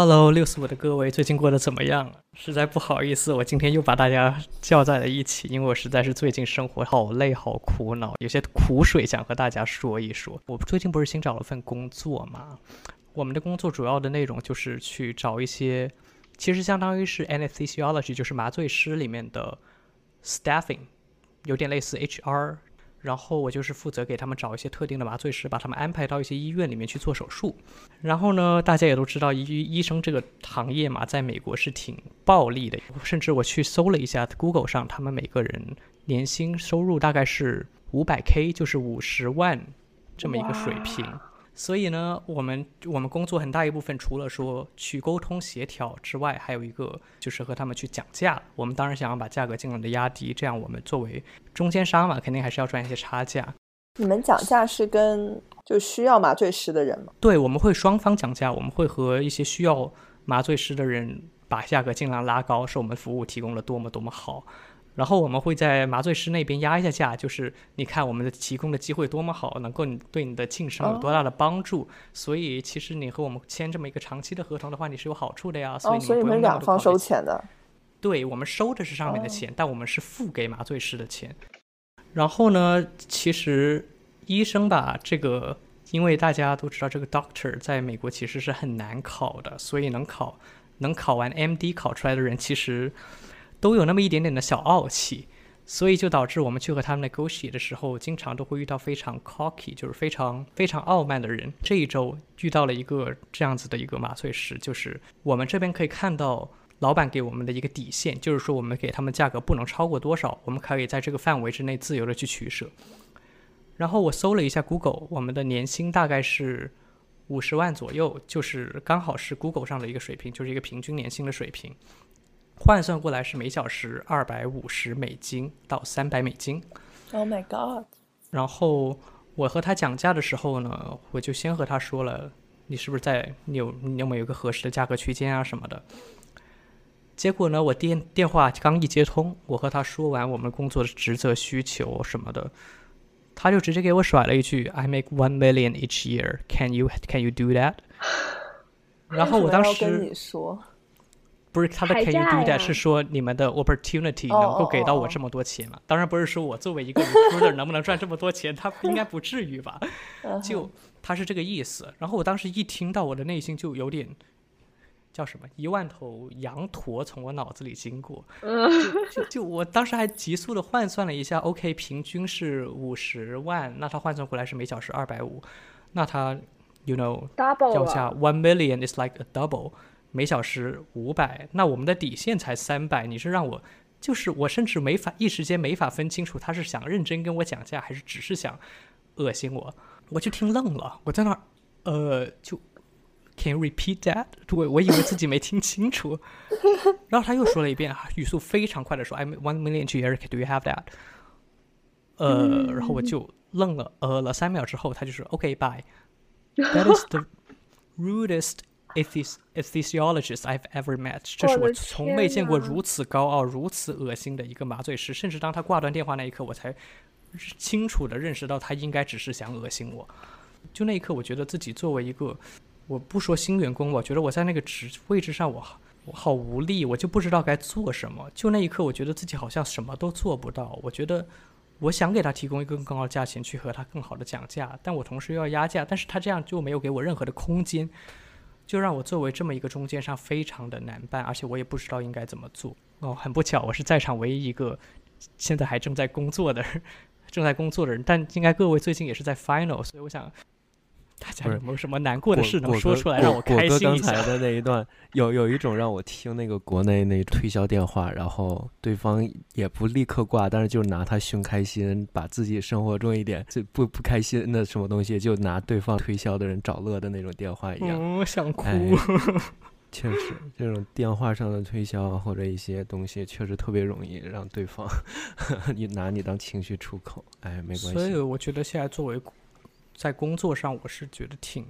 Hello，六四五的各位，最近过得怎么样？实在不好意思，我今天又把大家叫在了一起，因为我实在是最近生活好累、好苦恼，有些苦水想和大家说一说。我最近不是新找了份工作嘛？我们的工作主要的内容就是去找一些，其实相当于是 anesthesiology，就是麻醉师里面的 staffing，有点类似 HR。然后我就是负责给他们找一些特定的麻醉师，把他们安排到一些医院里面去做手术。然后呢，大家也都知道医医生这个行业嘛，在美国是挺暴利的。甚至我去搜了一下 Google 上，他们每个人年薪收入大概是五百 K，就是五十万这么一个水平。所以呢，我们我们工作很大一部分，除了说去沟通协调之外，还有一个就是和他们去讲价。我们当然想要把价格尽量的压低，这样我们作为中间商嘛，肯定还是要赚一些差价。你们讲价是跟就需要麻醉师的人吗？对，我们会双方讲价，我们会和一些需要麻醉师的人把价格尽量拉高，是我们服务提供了多么多么好。然后我们会在麻醉师那边压一下价，就是你看我们的提供的机会多么好，能够你对你的晋升有多大的帮助。所以其实你和我们签这么一个长期的合同的话，你是有好处的呀。所以你们两方收钱的。对我们收的是上面的钱，但我们是付给麻醉师的钱。然后呢，其实医生吧，这个因为大家都知道，这个 doctor 在美国其实是很难考的，所以能考能考完 MD 考出来的人，其实。都有那么一点点的小傲气，所以就导致我们去和他们 negotiate 的时候，经常都会遇到非常 cocky，就是非常非常傲慢的人。这一周遇到了一个这样子的一个麻醉师，就是我们这边可以看到老板给我们的一个底线，就是说我们给他们价格不能超过多少，我们可以在这个范围之内自由的去取舍。然后我搜了一下 Google，我们的年薪大概是五十万左右，就是刚好是 Google 上的一个水平，就是一个平均年薪的水平。换算过来是每小时二百五十美金到三百美金。Oh my god！然后我和他讲价的时候呢，我就先和他说了，你是不是在你有你有没有一个合适的价格区间啊什么的。结果呢，我电电话刚一接通，我和他说完我们工作的职责需求什么的，他就直接给我甩了一句：“I make one million each year. Can you can you do that？” 然后我当时跟你说。不是他的 Can you do that？是说你们的 opportunity 能够给到我这么多钱吗？当然不是说我作为一个 recruiter 能不能赚这么多钱，他 应该不至于吧？就他是这个意思。然后我当时一听到，我的内心就有点叫什么一万头羊驼从我脑子里经过。就就就我当时还急速的换算了一下，OK，平均是五十万，那他换算回来是每小时二百五，那他 you know 要下 one million is like a double。每小时五百，那我们的底线才三百。你是让我，就是我甚至没法一时间没法分清楚他是想认真跟我讲价，还是只是想恶心我。我就听愣了，我在那儿，呃，就 Can you repeat that？我我以为自己没听清楚。然后他又说了一遍，语速非常快的说：“I'm one million to Eric，Do you have that？” 呃，然后我就愣了，呃了三秒之后，他就说：“OK，bye。” That is the rudest. Anesthesiologist I've ever met，这是我从未见过如此高傲、如此恶心的一个麻醉师。甚至当他挂断电话那一刻，我才清楚的认识到他应该只是想恶心我。就那一刻，我觉得自己作为一个，我不说新员工，我觉得我在那个职位置上，我我好无力，我就不知道该做什么。就那一刻，我觉得自己好像什么都做不到。我觉得我想给他提供一个更高的价钱，去和他更好的讲价，但我同时又要压价，但是他这样就没有给我任何的空间。就让我作为这么一个中间商非常的难办，而且我也不知道应该怎么做。哦，很不巧，我是在场唯一一个现在还正在工作的、正在工作的人。但应该各位最近也是在 final，所以我想。大家有没有什么难过的事能说出来让我开心一下？刚才的那一段有有一种让我听那个国内那推销电话，然后对方也不立刻挂，但是就拿他寻开心，把自己生活中一点最不不开心的什么东西，就拿对方推销的人找乐的那种电话一样。我想哭。确实，这种电话上的推销或者一些东西，确实特别容易让对方 你拿你当情绪出口。哎，没关系。所以我觉得现在作为。在工作上，我是觉得挺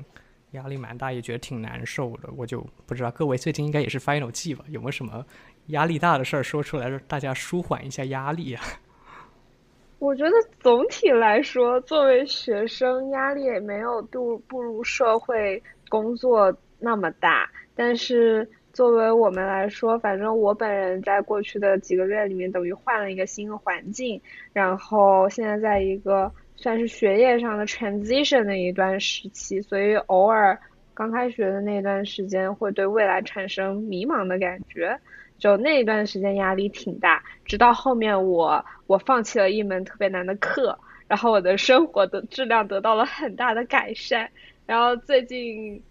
压力蛮大，也觉得挺难受的。我就不知道各位最近应该也是 final 季吧，有没有什么压力大的事儿说出来，让大家舒缓一下压力啊？我觉得总体来说，作为学生，压力也没有步步入社会工作那么大。但是作为我们来说，反正我本人在过去的几个月里面，等于换了一个新的环境，然后现在在一个算是学业上的 transition 的一段时期，所以偶尔刚开学的那段时间会对未来产生迷茫的感觉，就那一段时间压力挺大，直到后面我我放弃了一门特别难的课。然后我的生活的质量得到了很大的改善。然后最近，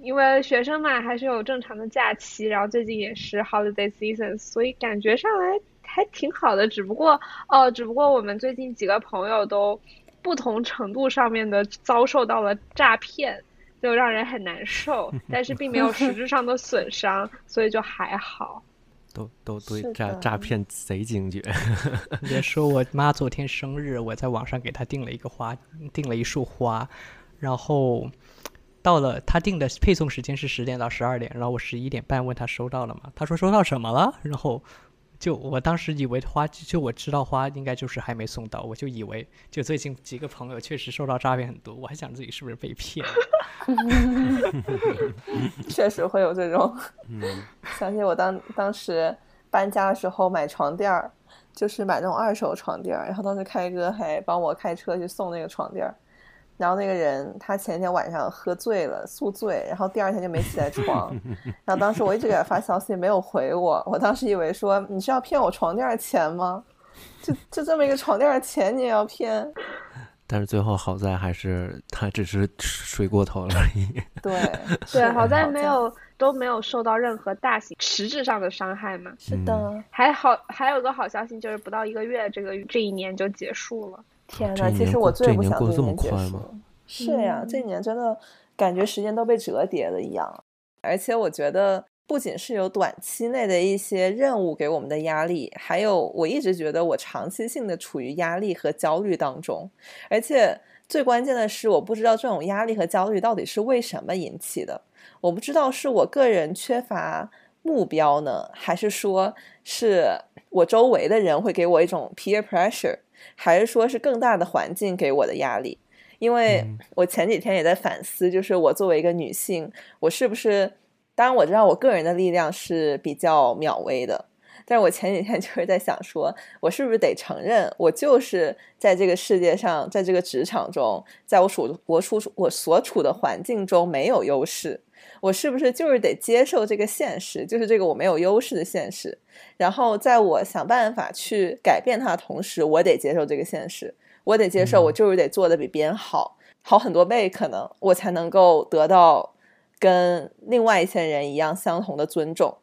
因为学生嘛，还是有正常的假期。然后最近也是 holiday season，所以感觉上来还挺好的。只不过哦，只不过我们最近几个朋友都不同程度上面的遭受到了诈骗，就让人很难受。但是并没有实质上的损伤，所以就还好。都都对诈诈骗贼警觉。别说我妈昨天生日，我在网上给她订了一个花，订了一束花，然后到了她订的配送时间是十点到十二点，然后我十一点半问她收到了吗？她说收到什么了？然后就我当时以为花就我知道花应该就是还没送到，我就以为就最近几个朋友确实受到诈骗很多，我还想自己是不是被骗。确实会有这种。想起我当当时搬家的时候买床垫儿，就是买那种二手床垫儿，然后当时开哥还帮我开车去送那个床垫儿，然后那个人他前天晚上喝醉了，宿醉，然后第二天就没起来床，然后当时我一直给他发消息没有回我，我当时以为说你是要骗我床垫钱吗？就就这么一个床垫钱你也要骗？但是最后好在还是他只是睡过头了而已。对 对，好在没有都没有受到任何大型实质上的伤害嘛。是的，还好还有个好消息就是不到一个月，这个这一年就结束了。天呐，其实我最不想这么快吗。是呀，这一年真的感觉时间都被折叠了一样，而且我觉得。不仅是有短期内的一些任务给我们的压力，还有我一直觉得我长期性的处于压力和焦虑当中，而且最关键的是，我不知道这种压力和焦虑到底是为什么引起的。我不知道是我个人缺乏目标呢，还是说是我周围的人会给我一种 peer pressure，还是说是更大的环境给我的压力？因为我前几天也在反思，就是我作为一个女性，我是不是？当然我知道我个人的力量是比较渺微的，但是我前几天 就是在想，说我是不是得承认，我就是在这个世界上，在这个职场中，在我处我处我所处的环境中没有优势，我是不是就是得接受这个现实，就是这个我没有优势的现实，然后在我想办法去改变它的同时，我得接受这个现实，我得接受我就是得做的比别人好，好很多倍，可能我才能够得到。跟另外一些人一样相同的尊重，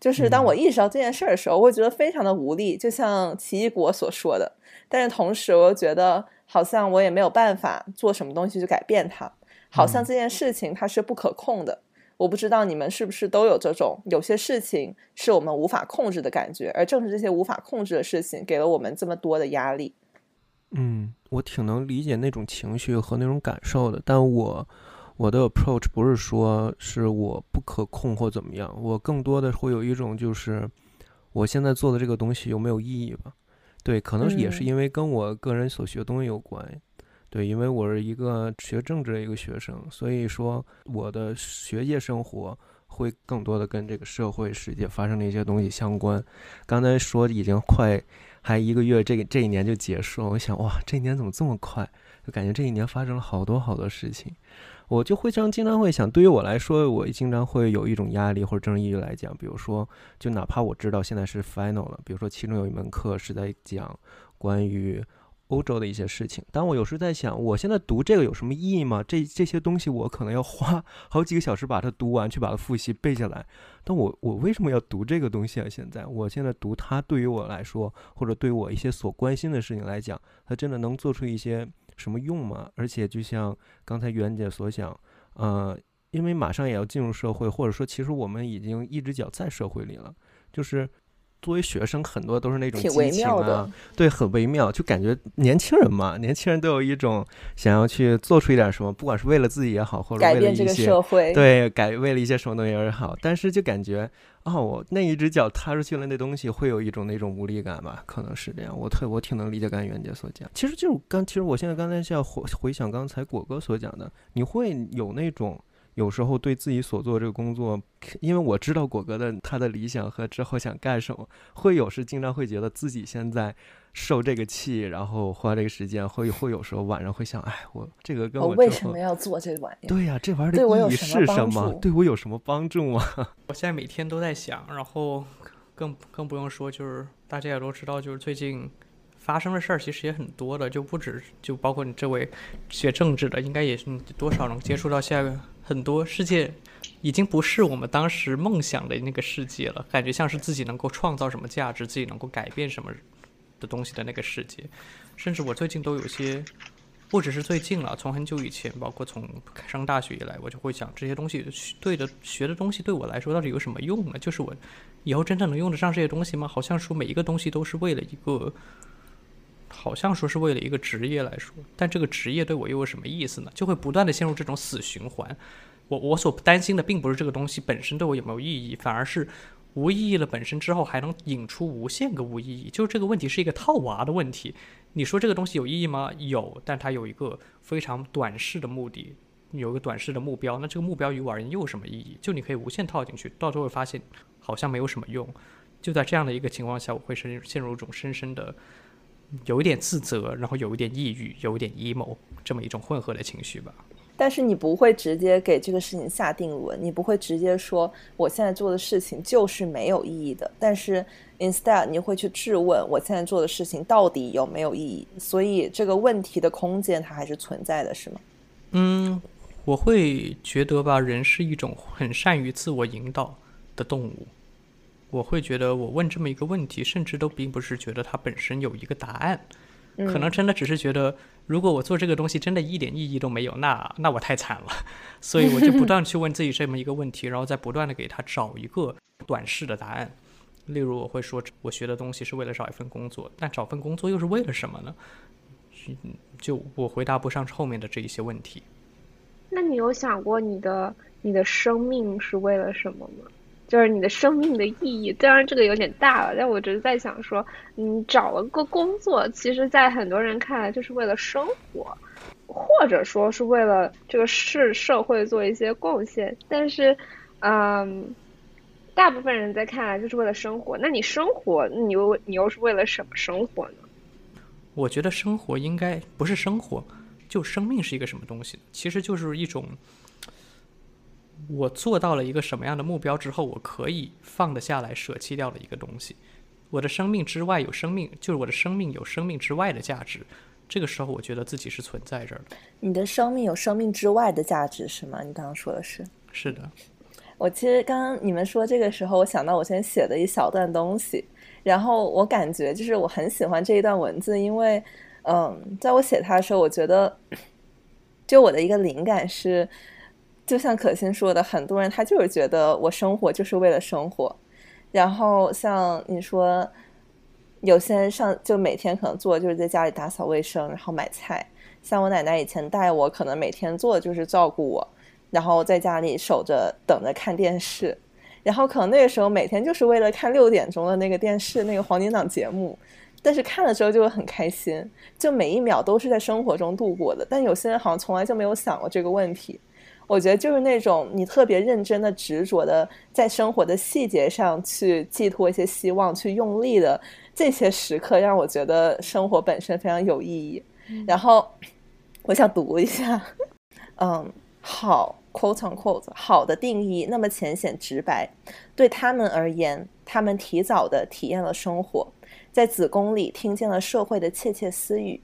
就是当我意识到这件事儿的时候，我会觉得非常的无力，就像奇异果所说的。但是同时，我又觉得好像我也没有办法做什么东西去改变它，好像这件事情它是不可控的。我不知道你们是不是都有这种有些事情是我们无法控制的感觉，而正是这些无法控制的事情，给了我们这么多的压力。嗯，我挺能理解那种情绪和那种感受的，但我。我的 approach 不是说是我不可控或怎么样，我更多的会有一种就是，我现在做的这个东西有没有意义吧？对，可能也是因为跟我个人所学东西有关。对，因为我是一个学政治的一个学生，所以说我的学业生活会更多的跟这个社会世界发生的一些东西相关。刚才说已经快还一个月，这个这一年就结束了。我想，哇，这一年怎么这么快？就感觉这一年发生了好多好多事情。我就会常经常会想，对于我来说，我经常会有一种压力，或者正义来讲，比如说，就哪怕我知道现在是 final 了，比如说其中有一门课是在讲关于欧洲的一些事情，但我有时在想，我现在读这个有什么意义吗？这这些东西我可能要花 好几个小时把它读完，去把它复习背下来，但我我为什么要读这个东西啊？现在我现在读它，对于我来说，或者对我一些所关心的事情来讲，它真的能做出一些。什么用吗？而且就像刚才袁姐所讲，呃，因为马上也要进入社会，或者说其实我们已经一只脚在社会里了，就是。作为学生，很多都是那种激情啊，对，很微妙，就感觉年轻人嘛，年轻人都有一种想要去做出一点什么，不管是为了自己也好，或者为了一些对改为了一些什么东西也好，但是就感觉哦，我那一只脚踏出去了，那东西会有一种那种无力感吧，可能是这样。我特我挺能理解刚才袁姐所讲，其实就是刚，其实我现在刚才要回回想刚才果哥所讲的，你会有那种有时候对自己所做这个工作，因为我知道果哥的他的理想和之后想干什么，会有时经常会觉得自己现在受这个气，然后花这个时间，会会有时候晚上会想，哎，我这个跟我为什么要做这玩意儿？对呀，这玩意儿的意义是什么？对我有什么帮助吗？我现在每天都在想，然后更更不用说，就是大家也都知道，就是最近。发生的事儿其实也很多的，就不止就包括你这位学政治的，应该也是多少能接触到下个很多世界，已经不是我们当时梦想的那个世界了，感觉像是自己能够创造什么价值，自己能够改变什么的东西的那个世界。甚至我最近都有些，不只是最近了，从很久以前，包括从上大学以来，我就会想这些东西对的学的东西对我来说到底有什么用呢？就是我以后真正能用得上这些东西吗？好像说每一个东西都是为了一个。好像说是为了一个职业来说，但这个职业对我又有什么意思呢？就会不断的陷入这种死循环。我我所担心的并不是这个东西本身对我有没有意义，反而是无意义了本身之后还能引出无限个无意义。就是这个问题是一个套娃的问题。你说这个东西有意义吗？有，但它有一个非常短视的目的，有一个短视的目标。那这个目标于我而言又有什么意义？就你可以无限套进去，到最后发现好像没有什么用。就在这样的一个情况下，我会深陷入一种深深的。有一点自责，然后有一点抑郁，有一点 emo，这么一种混合的情绪吧。但是你不会直接给这个事情下定论，你不会直接说我现在做的事情就是没有意义的。但是 instead 你会去质问我现在做的事情到底有没有意义。所以这个问题的空间它还是存在的，是吗？嗯，我会觉得吧，人是一种很善于自我引导的动物。我会觉得，我问这么一个问题，甚至都并不是觉得它本身有一个答案，可能真的只是觉得，如果我做这个东西真的一点意义都没有，那那我太惨了。所以我就不 断去问自己这么一个问题，然后再不断的给他找一个短视的答案。例如，我会说，我学的东西是为了找一份工作，但找份工作又是为了什么呢？就我回答不上后面的这一些问题。那你有想过，你的你的生命是为了什么吗？就是你的生命的意义，当然这个有点大了，但我只是在想说，你找了个工作，其实，在很多人看来就是为了生活，或者说是为了这个是社会做一些贡献。但是，嗯，大部分人在看来就是为了生活。那你生活，你又你又是为了什么生活呢？我觉得生活应该不是生活，就生命是一个什么东西？其实就是一种。我做到了一个什么样的目标之后，我可以放得下来，舍弃掉的一个东西。我的生命之外有生命，就是我的生命有生命之外的价值。这个时候，我觉得自己是存在这儿的。你的生命有生命之外的价值是吗？你刚刚说的是？是的。我其实刚刚你们说这个时候，我想到我先写的一小段东西，然后我感觉就是我很喜欢这一段文字，因为嗯，在我写它的时候，我觉得 就我的一个灵感是。就像可心说的，很多人他就是觉得我生活就是为了生活，然后像你说，有些人上就每天可能做就是在家里打扫卫生，然后买菜。像我奶奶以前带我，可能每天做的就是照顾我，然后在家里守着等着看电视，然后可能那个时候每天就是为了看六点钟的那个电视那个黄金档节目，但是看的时候就会很开心，就每一秒都是在生活中度过的。但有些人好像从来就没有想过这个问题。我觉得就是那种你特别认真的、执着的，在生活的细节上去寄托一些希望、去用力的这些时刻，让我觉得生活本身非常有意义。然后我想读一下，嗯，好，quote unquote，好的定义那么浅显直白，对他们而言，他们提早的体验了生活，在子宫里听见了社会的窃窃私语，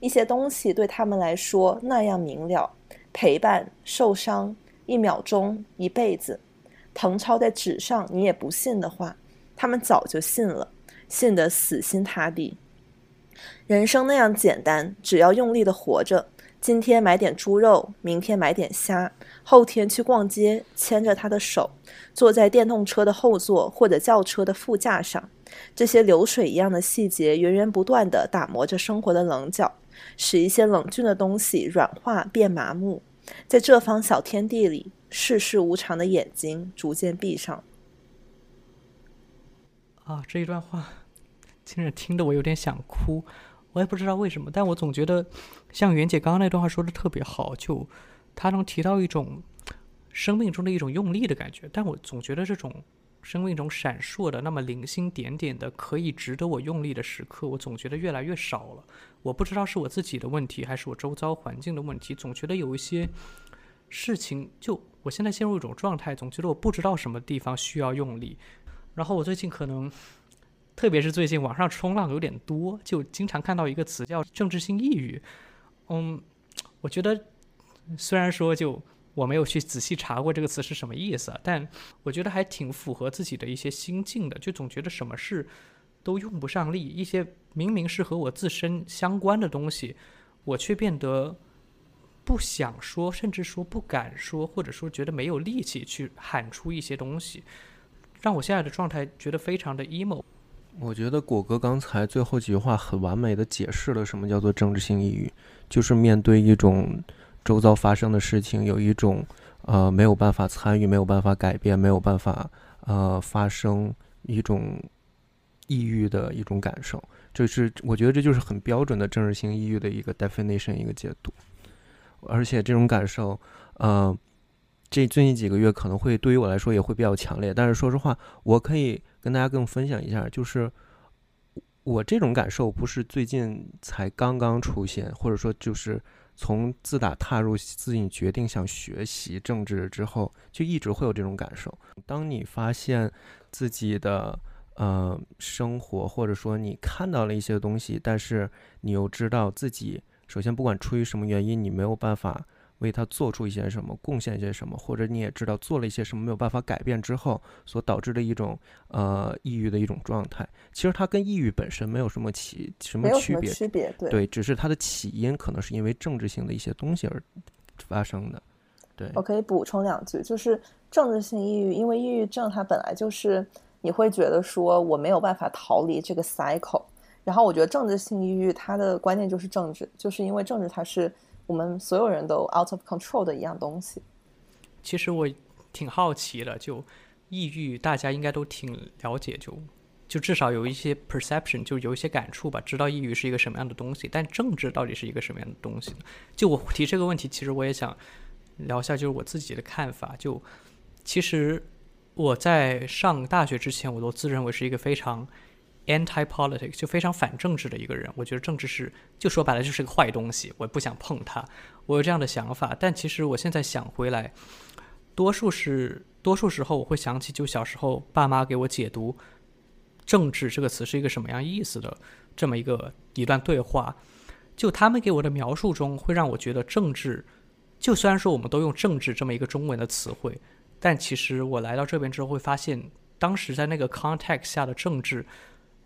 一些东西对他们来说那样明了。陪伴、受伤，一秒钟，一辈子，誊抄在纸上，你也不信的话，他们早就信了，信得死心塌地。人生那样简单，只要用力的活着。今天买点猪肉，明天买点虾，后天去逛街，牵着他的手，坐在电动车的后座或者轿车的副驾上。这些流水一样的细节，源源不断地打磨着生活的棱角。使一些冷峻的东西软化变麻木，在这方小天地里，世事无常的眼睛逐渐闭上。啊，这一段话，听着听得我有点想哭，我也不知道为什么，但我总觉得，像袁姐刚刚那段话说的特别好，就她能提到一种生命中的一种用力的感觉，但我总觉得这种生命中闪烁的那么零星点点的可以值得我用力的时刻，我总觉得越来越少了。我不知道是我自己的问题，还是我周遭环境的问题，总觉得有一些事情，就我现在陷入一种状态，总觉得我不知道什么地方需要用力。然后我最近可能，特别是最近网上冲浪有点多，就经常看到一个词叫政治性抑郁。嗯，我觉得虽然说就。我没有去仔细查过这个词是什么意思，但我觉得还挺符合自己的一些心境的。就总觉得什么事都用不上力，一些明明是和我自身相关的东西，我却变得不想说，甚至说不敢说，或者说觉得没有力气去喊出一些东西，让我现在的状态觉得非常的 emo。我觉得果哥刚才最后几句话很完美的解释了什么叫做政治性抑郁，就是面对一种。周遭发生的事情有一种，呃，没有办法参与，没有办法改变，没有办法，呃，发生一种抑郁的一种感受。就是我觉得这就是很标准的政治性抑郁的一个 definition 一个解读。而且这种感受，呃，这最近几个月可能会对于我来说也会比较强烈。但是说实话，我可以跟大家更分享一下，就是我这种感受不是最近才刚刚出现，或者说就是。从自打踏入自己决定想学习政治之后，就一直会有这种感受。当你发现自己的呃生活，或者说你看到了一些东西，但是你又知道自己首先不管出于什么原因，你没有办法。为他做出一些什么贡献，一些什么，或者你也知道做了一些什么没有办法改变之后所导致的一种呃抑郁的一种状态。其实它跟抑郁本身没有什么起什么区别，区别对对，只是它的起因可能是因为政治性的一些东西而发生的。对，我可以补充两句，就是政治性抑郁，因为抑郁症它本来就是你会觉得说我没有办法逃离这个 cycle，然后我觉得政治性抑郁它的关键就是政治，就是因为政治它是。我们所有人都 out of control 的一样东西。其实我挺好奇的，就抑郁，大家应该都挺了解，就就至少有一些 perception，就有一些感触吧，知道抑郁是一个什么样的东西。但政治到底是一个什么样的东西呢？就我提这个问题，其实我也想聊一下，就是我自己的看法。就其实我在上大学之前，我都自认为是一个非常。anti-politics 就非常反政治的一个人，我觉得政治是就说白了就是个坏东西，我不想碰它。我有这样的想法，但其实我现在想回来，多数是多数时候我会想起就小时候爸妈给我解读“政治”这个词是一个什么样意思的这么一个一段对话，就他们给我的描述中会让我觉得政治，就虽然说我们都用“政治”这么一个中文的词汇，但其实我来到这边之后会发现，当时在那个 context 下的政治。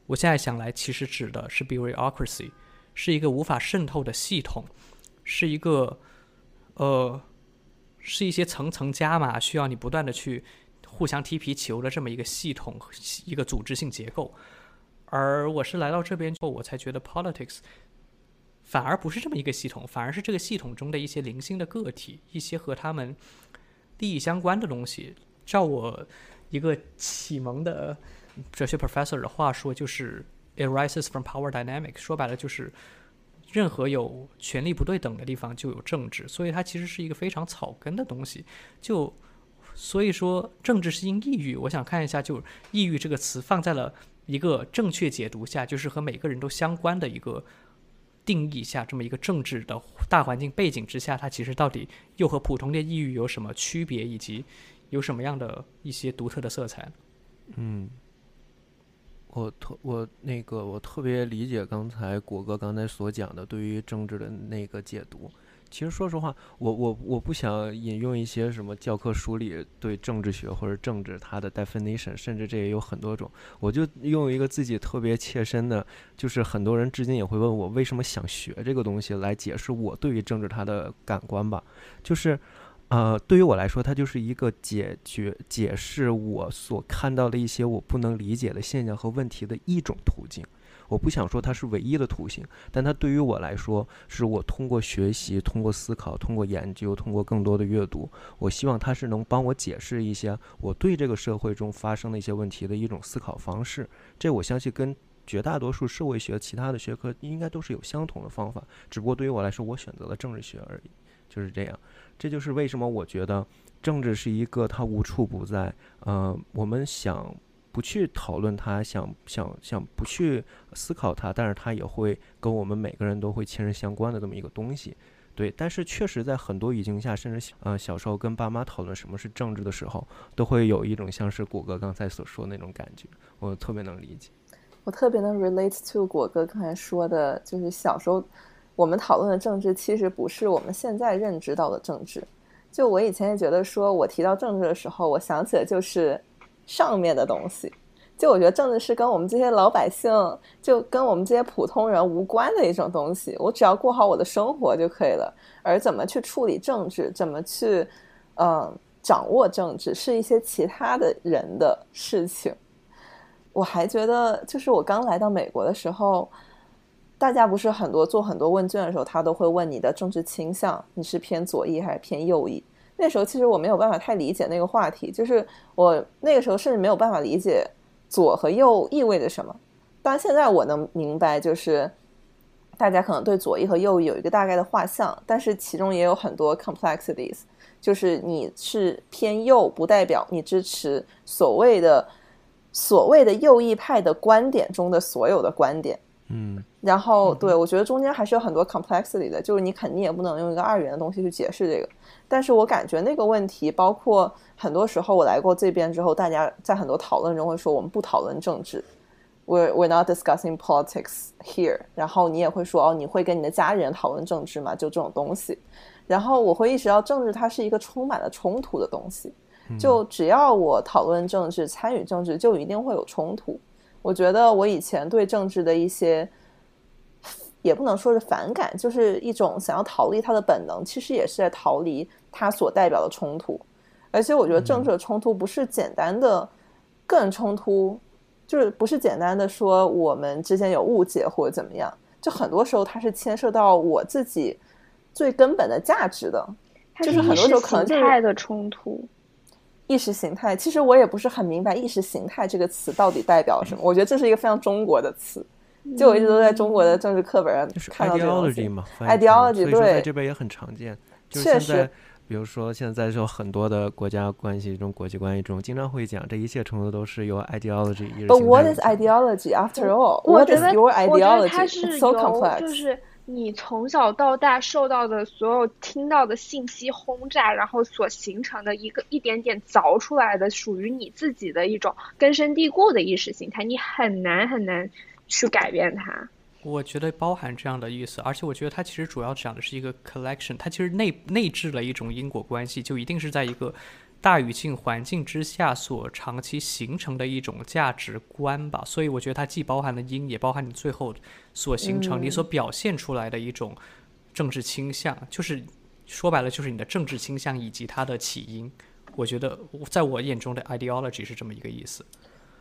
我现在想来，其实指的是 bureaucracy，是一个无法渗透的系统，是一个，呃，是一些层层加码，需要你不断的去互相踢皮球的这么一个系统，一个组织性结构。而我是来到这边之后，我才觉得 politics 反而不是这么一个系统，反而是这个系统中的一些零星的个体，一些和他们利益相关的东西。照我一个启蒙的。哲学 professor 的话说，就是 it rises from power dynamic，。说白了，就是任何有权力不对等的地方就有政治，所以它其实是一个非常草根的东西。就所以说，政治是因抑郁。我想看一下，就抑郁这个词放在了一个正确解读下，就是和每个人都相关的一个定义下，这么一个政治的大环境背景之下，它其实到底又和普通的抑郁有什么区别，以及有什么样的一些独特的色彩？嗯。我特我那个我特别理解刚才果哥刚才所讲的对于政治的那个解读。其实说实话，我我我不想引用一些什么教科书里对政治学或者政治它的 definition，甚至这也有很多种。我就用一个自己特别切身的，就是很多人至今也会问我为什么想学这个东西来解释我对于政治它的感官吧，就是。呃，对于我来说，它就是一个解决、解释我所看到的一些我不能理解的现象和问题的一种途径。我不想说它是唯一的途径，但它对于我来说，是我通过学习、通过思考、通过研究、通过更多的阅读，我希望它是能帮我解释一些我对这个社会中发生的一些问题的一种思考方式。这我相信跟绝大多数社会学其他的学科应该都是有相同的方法，只不过对于我来说，我选择了政治学而已。就是这样。这就是为什么我觉得政治是一个它无处不在，呃，我们想不去讨论它，想想想不去思考它，但是它也会跟我们每个人都会亲身相关的这么一个东西。对，但是确实在很多语境下，甚至呃小时候跟爸妈讨论什么是政治的时候，都会有一种像是果哥刚才所说那种感觉，我特别能理解。我特别能 relate to 果哥刚才说的，就是小时候我们讨论的政治，其实不是我们现在认知到的政治。就我以前也觉得，说我提到政治的时候，我想起的就是上面的东西。就我觉得政治是跟我们这些老百姓，就跟我们这些普通人无关的一种东西。我只要过好我的生活就可以了。而怎么去处理政治，怎么去，嗯，掌握政治，是一些其他的人的事情。我还觉得，就是我刚来到美国的时候，大家不是很多做很多问卷的时候，他都会问你的政治倾向，你是偏左翼还是偏右翼？那时候其实我没有办法太理解那个话题，就是我那个时候甚至没有办法理解。左和右意味着什么？当然，现在我能明白，就是大家可能对左翼和右翼有一个大概的画像，但是其中也有很多 complexities。就是你是偏右，不代表你支持所谓的所谓的右翼派的观点中的所有的观点。嗯，然后对我觉得中间还是有很多 complexity 的，就是你肯定也不能用一个二元的东西去解释这个。但是我感觉那个问题，包括很多时候我来过这边之后，大家在很多讨论中会说我们不讨论政治，we we're not discussing politics here。然后你也会说哦，你会跟你的家人讨论政治吗？就这种东西。然后我会意识到政治它是一个充满了冲突的东西，就只要我讨论政治、参与政治，就一定会有冲突。我觉得我以前对政治的一些。也不能说是反感，就是一种想要逃离它的本能，其实也是在逃离它所代表的冲突。而且我觉得政治的冲突不是简单的个人冲突，就是不是简单的说我们之间有误解或者怎么样，就很多时候它是牵涉到我自己最根本的价值的，就是很多时候可能就是的冲突。意识形态，其实我也不是很明白意识形态这个词到底代表什么。我觉得这是一个非常中国的词。就我一直都在中国的政治课本上看到这个 ideology 嘛，ideology 对，在这边也很常见。确实，比如说现在就很多的国家关系中、国际关系中，经常会讲这一切程度都是由 ideology。But what is ideology after all? What is your ideology? 它是由就是你从小到大受到的所有听到的信息轰炸，然后所形成的一个一点点凿出来的属于你自己的一种根深蒂固的意识形态，你很难很难。去改变它，我觉得包含这样的意思，而且我觉得它其实主要讲的是一个 collection，它其实内内置了一种因果关系，就一定是在一个大语境环境之下所长期形成的一种价值观吧。所以我觉得它既包含了因，也包含你最后所形成、你所表现出来的一种政治倾向，就是说白了就是你的政治倾向以及它的起因。我觉得在我眼中的 ideology 是这么一个意思。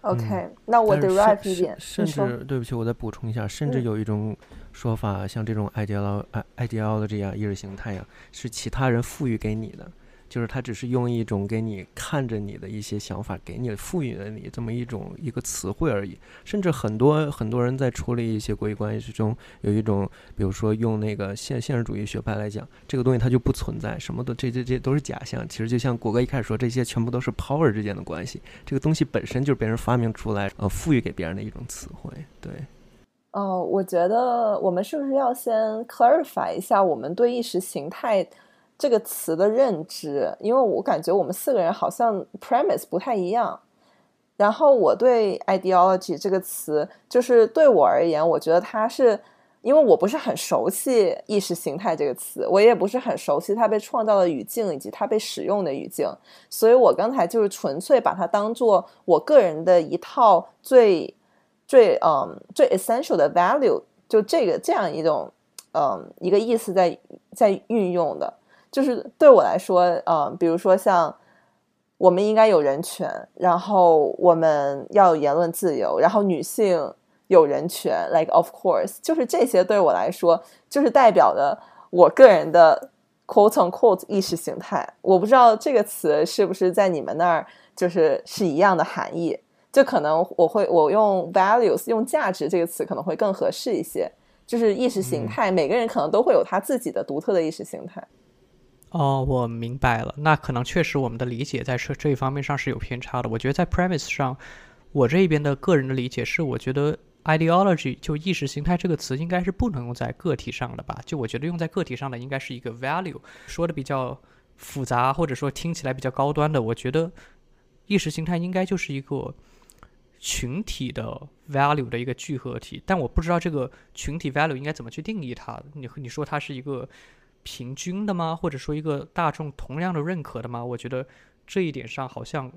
OK，那我 derive 一点。甚至对不起，我再补充一下，甚至有一种说法，像这种 ideology、ideology 啊，意识形态啊，是其他人赋予给你的。就是他只是用一种给你看着你的一些想法，给你赋予了你这么一种一个词汇而已。甚至很多很多人在处理一些国际关系之中，有一种，比如说用那个现现实主义学派来讲，这个东西它就不存在，什么都这这这都是假象。其实就像果哥一开始说，这些全部都是 power 之间的关系。这个东西本身就是别人发明出来，呃，赋予给别人的一种词汇。对。哦，我觉得我们是不是要先 clarify 一下我们对意识形态？这个词的认知，因为我感觉我们四个人好像 premise 不太一样。然后我对 ideology 这个词，就是对我而言，我觉得它是因为我不是很熟悉意识形态这个词，我也不是很熟悉它被创造的语境以及它被使用的语境，所以我刚才就是纯粹把它当做我个人的一套最最嗯最 essential 的 value，就这个这样一种嗯一个意思在在运用的。就是对我来说，嗯，比如说像我们应该有人权，然后我们要有言论自由，然后女性有人权，like of course，就是这些对我来说，就是代表的我个人的 quote unquote 意识形态。我不知道这个词是不是在你们那儿就是是一样的含义，就可能我会我用 values 用价值这个词可能会更合适一些。就是意识形态，每个人可能都会有他自己的独特的意识形态。哦，我明白了。那可能确实我们的理解在这这一方面上是有偏差的。我觉得在 premise 上，我这边的个人的理解是，我觉得 ideology 就意识形态这个词应该是不能用在个体上的吧？就我觉得用在个体上的应该是一个 value。说的比较复杂，或者说听起来比较高端的，我觉得意识形态应该就是一个群体的 value 的一个聚合体。但我不知道这个群体 value 应该怎么去定义它。你你说它是一个？平均的吗？或者说一个大众同样的认可的吗？我觉得这一点上好像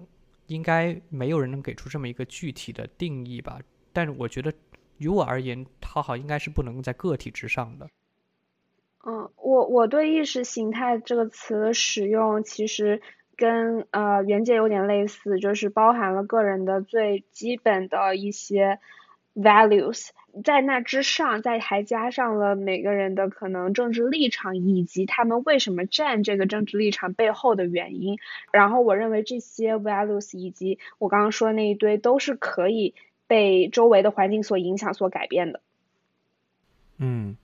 应该没有人能给出这么一个具体的定义吧。但是我觉得于我而言，它好应该是不能在个体之上的。嗯，我我对意识形态这个词的使用其实跟呃袁姐有点类似，就是包含了个人的最基本的一些 values。在那之上，再还加上了每个人的可能政治立场，以及他们为什么站这个政治立场背后的原因。然后，我认为这些 values 以及我刚刚说的那一堆，都是可以被周围的环境所影响、所改变的。嗯。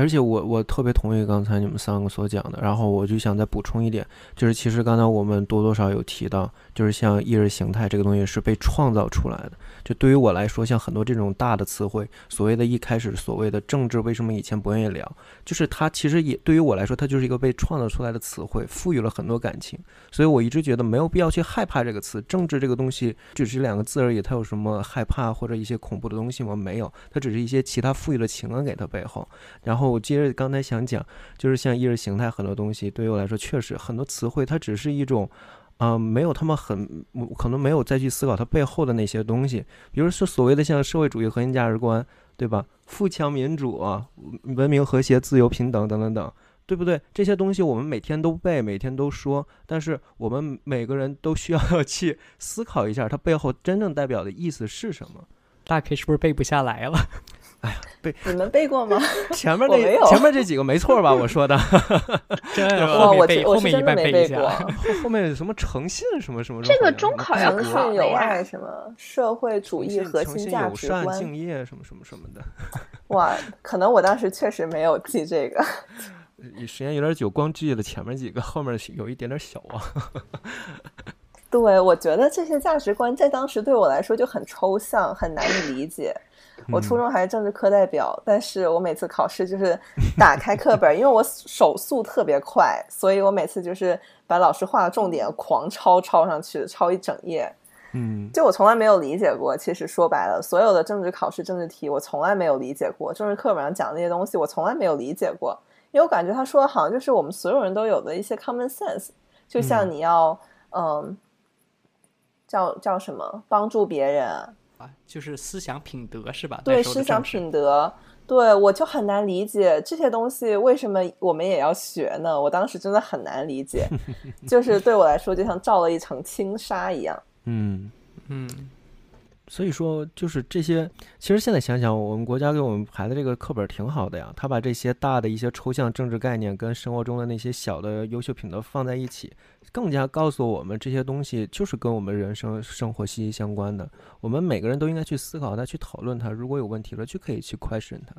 而且我我特别同意刚才你们三个所讲的，然后我就想再补充一点，就是其实刚才我们多多少有提到，就是像意识形态这个东西是被创造出来的。就对于我来说，像很多这种大的词汇，所谓的一开始所谓的政治，为什么以前不愿意聊？就是它其实也对于我来说，它就是一个被创造出来的词汇，赋予了很多感情。所以我一直觉得没有必要去害怕这个词，政治这个东西只是两个字而已，它有什么害怕或者一些恐怖的东西吗？没有，它只是一些其他赋予了情感给它背后，然后。我接着刚才想讲，就是像意识形态很多东西，对于我来说，确实很多词汇它只是一种，啊，没有他们很可能没有再去思考它背后的那些东西，比如说所谓的像社会主义核心价值观，对吧？富强民主啊，文明和谐自由平等等等等，对不对？这些东西我们每天都背，每天都说，但是我们每个人都需要 去思考一下，它背后真正代表的意思是什么。大 K 是不是背不下来了？哎呀，背你们背过吗？前面那前面这几个没错吧？我说的，真的，我背后面一半背过。后面什么诚信什么什么？这个中考要考有爱什么社会主义核心价值观、敬业什么什么什么的。哇，可能我当时确实没有记这个。时间有点久，光记了前面几个，后面有一点点小啊。对，我觉得这些价值观在当时对我来说就很抽象，很难以理解。我初中还是政治课代表，但是我每次考试就是打开课本，因为我手速特别快，所以我每次就是把老师画的重点狂抄抄上去，抄一整页。嗯，就我从来没有理解过。其实说白了，所有的政治考试政治题，我从来没有理解过。政治课本上讲的那些东西，我从来没有理解过，因为我感觉他说的好像就是我们所有人都有的一些 common sense，就像你要嗯，叫叫什么，帮助别人。就是思想品德是吧？对，思想品德，对我就很难理解这些东西为什么我们也要学呢？我当时真的很难理解，就是对我来说就像罩了一层轻纱一样。嗯嗯。所以说，就是这些。其实现在想想，我们国家给我们排的这个课本挺好的呀。他把这些大的一些抽象政治概念跟生活中的那些小的优秀品德放在一起，更加告诉我们这些东西就是跟我们人生生活息息相关的。我们每个人都应该去思考它，去讨论它。如果有问题了，就可以去 question 它。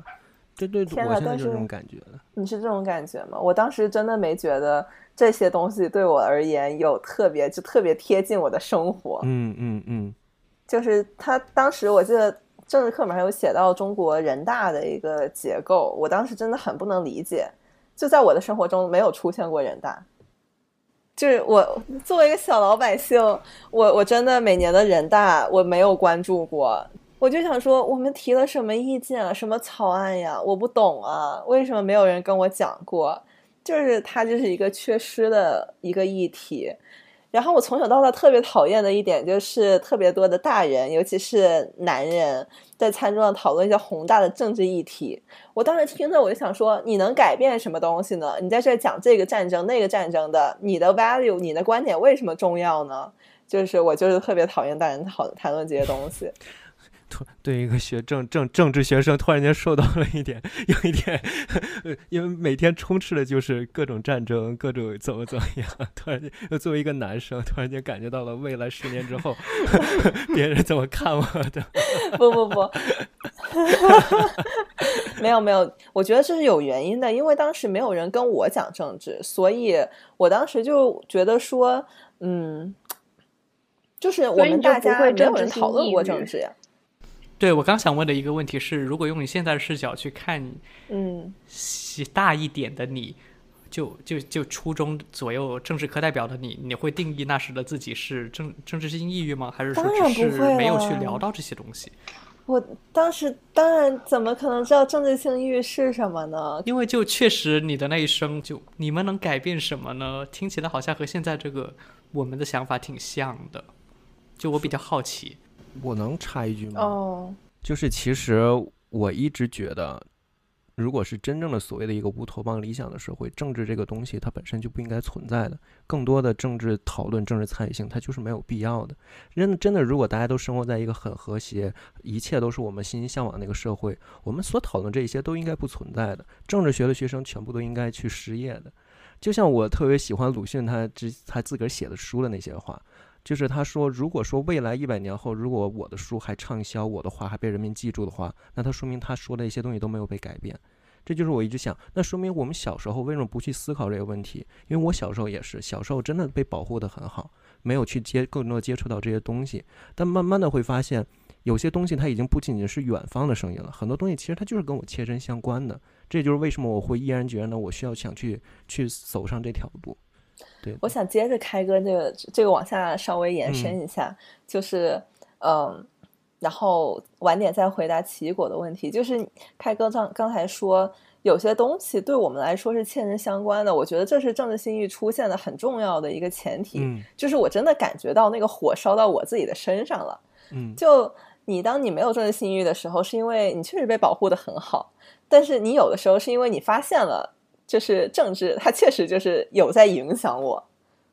这对，我现在就是这种感觉的。你是这种感觉吗？我当时真的没觉得这些东西对我而言有特别，就特别贴近我的生活。嗯嗯嗯。就是他当时我记得政治课本上有写到中国人大的一个结构，我当时真的很不能理解。就在我的生活中没有出现过人大，就是我作为一个小老百姓，我我真的每年的人大我没有关注过。我就想说，我们提了什么意见啊，什么草案呀，我不懂啊，为什么没有人跟我讲过？就是它就是一个缺失的一个议题。然后我从小到大特别讨厌的一点就是特别多的大人，尤其是男人，在餐桌上讨论一些宏大的政治议题。我当时听着我就想说，你能改变什么东西呢？你在这讲这个战争那个战争的，你的 value，你的观点为什么重要呢？就是我就是特别讨厌大人讨谈论这些东西。对一个学政政政治学生，突然间受到了一点，有一点，因为每天充斥的就是各种战争，各种怎么怎么样。突然间，作为一个男生，突然间感觉到了未来十年之后，别人怎么看我的。不不不，没有没有，我觉得这是有原因的，因为当时没有人跟我讲政治，所以我当时就觉得说，嗯，就是我们大家没有人讨论过政治呀。对，我刚想问的一个问题是，如果用你现在的视角去看，嗯，大一点的你，就就就初中左右政治课代表的你，你会定义那时的自己是政政治性抑郁吗？还是说只是没有去聊到这些东西？我当时当然怎么可能知道政治性抑郁是什么呢？因为就确实你的那一生，就你们能改变什么呢？听起来好像和现在这个我们的想法挺像的。就我比较好奇。我能插一句吗？哦，就是其实我一直觉得，如果是真正的所谓的一个乌托邦理想的社会，政治这个东西它本身就不应该存在的。更多的政治讨论、政治参与性，它就是没有必要的。真真的，如果大家都生活在一个很和谐、一切都是我们欣欣向往的那个社会，我们所讨论这些都应该不存在的。政治学的学生全部都应该去失业的。就像我特别喜欢鲁迅他之他自个儿写的书的那些话。就是他说，如果说未来一百年后，如果我的书还畅销，我的话还被人民记住的话，那他说明他说的一些东西都没有被改变。这就是我一直想，那说明我们小时候为什么不去思考这个问题？因为我小时候也是，小时候真的被保护得很好，没有去接更多接触到这些东西。但慢慢的会发现，有些东西它已经不仅仅是远方的声音了，很多东西其实它就是跟我切身相关的。这就是为什么我会毅然决然的，我需要想去去走上这条路。对，我想接着开哥这个这个往下稍微延伸一下，就是嗯，然后晚点再回答奇异果的问题。就是开哥刚刚才说，有些东西对我们来说是切身相关的，我觉得这是政治信誉出现的很重要的一个前提。嗯，就是我真的感觉到那个火烧到我自己的身上了。嗯，就你当你没有政治信誉的时候，是因为你确实被保护的很好，但是你有的时候是因为你发现了。就是政治，它确实就是有在影响我，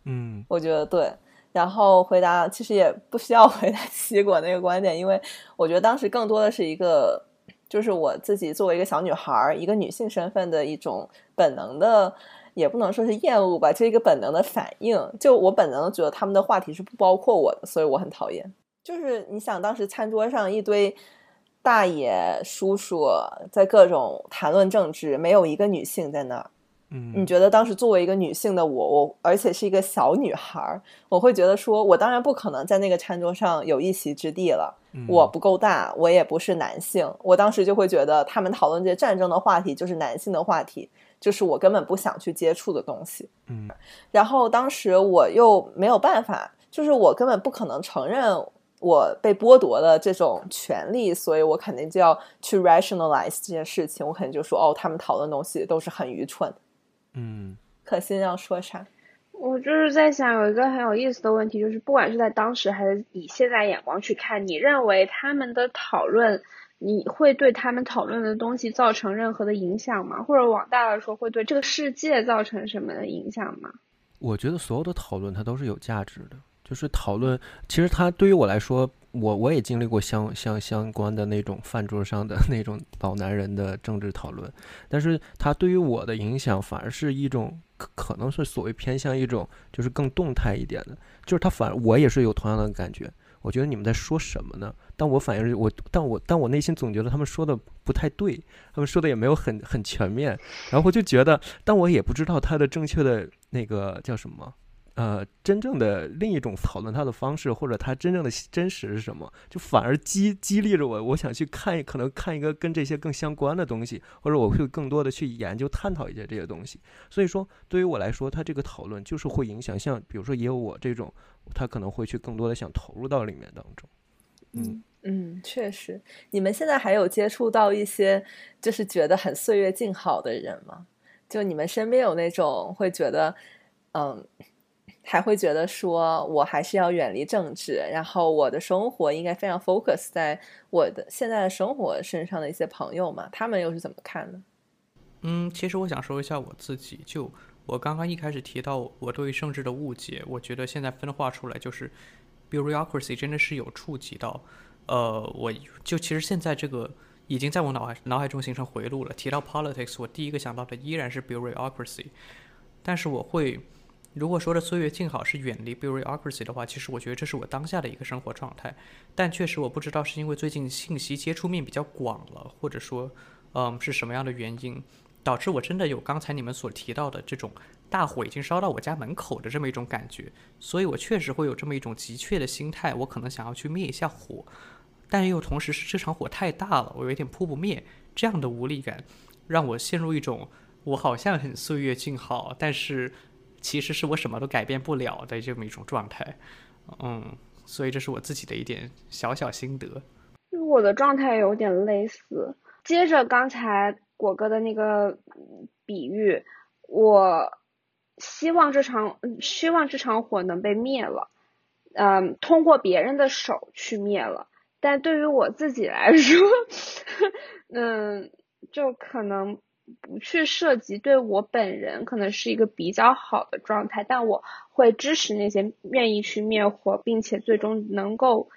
嗯，我觉得对。然后回答其实也不需要 回答西果那个观点，因为我觉得当时更多的是一个，就是我自己作为一个小女孩，一个女性身份的一种本能的，也不能说是厌恶吧，就一个本能的反应。就我本能觉得他们的话题是不包括我的，所以我很讨厌。就是你想，当时餐桌上一堆。大爷叔叔在各种谈论政治，没有一个女性在那儿。嗯，你觉得当时作为一个女性的我，我而且是一个小女孩，我会觉得说，我当然不可能在那个餐桌上有一席之地了。我不够大，我也不是男性。我当时就会觉得，他们讨论这些战争的话题就是男性的话题，就是我根本不想去接触的东西。嗯，然后当时我又没有办法，就是我根本不可能承认。我被剥夺了这种权利，所以我肯定就要去 rationalize 这件事情。我肯定就说，哦，他们讨论东西都是很愚蠢。嗯，可心要说啥？我就是在想，有一个很有意思的问题，就是不管是在当时还是以现在眼光去看，你认为他们的讨论，你会对他们讨论的东西造成任何的影响吗？或者往大了说，会对这个世界造成什么的影响吗？我觉得所有的讨论它都是有价值的。就是讨论，其实他对于我来说，我我也经历过相相相关的那种饭桌上的那种老男人的政治讨论，但是他对于我的影响反而是一种可能是所谓偏向一种就是更动态一点的，就是他反而我也是有同样的感觉，我觉得你们在说什么呢？但我反应是我，但我但我内心总觉得他们说的不太对，他们说的也没有很很全面，然后就觉得，但我也不知道他的正确的那个叫什么。呃，真正的另一种讨论它的方式，或者它真正的真实是什么，就反而激激励着我，我想去看，可能看一个跟这些更相关的东西，或者我会更多的去研究探讨一些这些东西。所以说，对于我来说，它这个讨论就是会影响，像比如说也有我这种，他可能会去更多的想投入到里面当中。嗯嗯，确实。你们现在还有接触到一些就是觉得很岁月静好的人吗？就你们身边有那种会觉得，嗯。还会觉得说，我还是要远离政治，然后我的生活应该非常 focus 在我的现在的生活身上的一些朋友嘛，他们又是怎么看的？嗯，其实我想说一下我自己，就我刚刚一开始提到我对政治的误解，我觉得现在分化出来就是 bureaucracy 真的是有触及到，呃，我就其实现在这个已经在我脑海脑海中形成回路了。提到 politics，我第一个想到的依然是 bureaucracy，但是我会。如果说的岁月静好是远离 bureaucracy 的话，其实我觉得这是我当下的一个生活状态。但确实我不知道是因为最近信息接触面比较广了，或者说，嗯，是什么样的原因导致我真的有刚才你们所提到的这种大火已经烧到我家门口的这么一种感觉，所以我确实会有这么一种急切的心态，我可能想要去灭一下火，但又同时是这场火太大了，我有点扑不灭，这样的无力感让我陷入一种我好像很岁月静好，但是其实是我什么都改变不了的这么一种状态，嗯，所以这是我自己的一点小小心得。我的状态有点类似。接着刚才果哥的那个比喻，我希望这场希望这场火能被灭了，嗯，通过别人的手去灭了。但对于我自己来说，嗯，就可能不去涉及对我本人可能是一个比较好的状态，但我会支持那些愿意去灭火，并且最终能够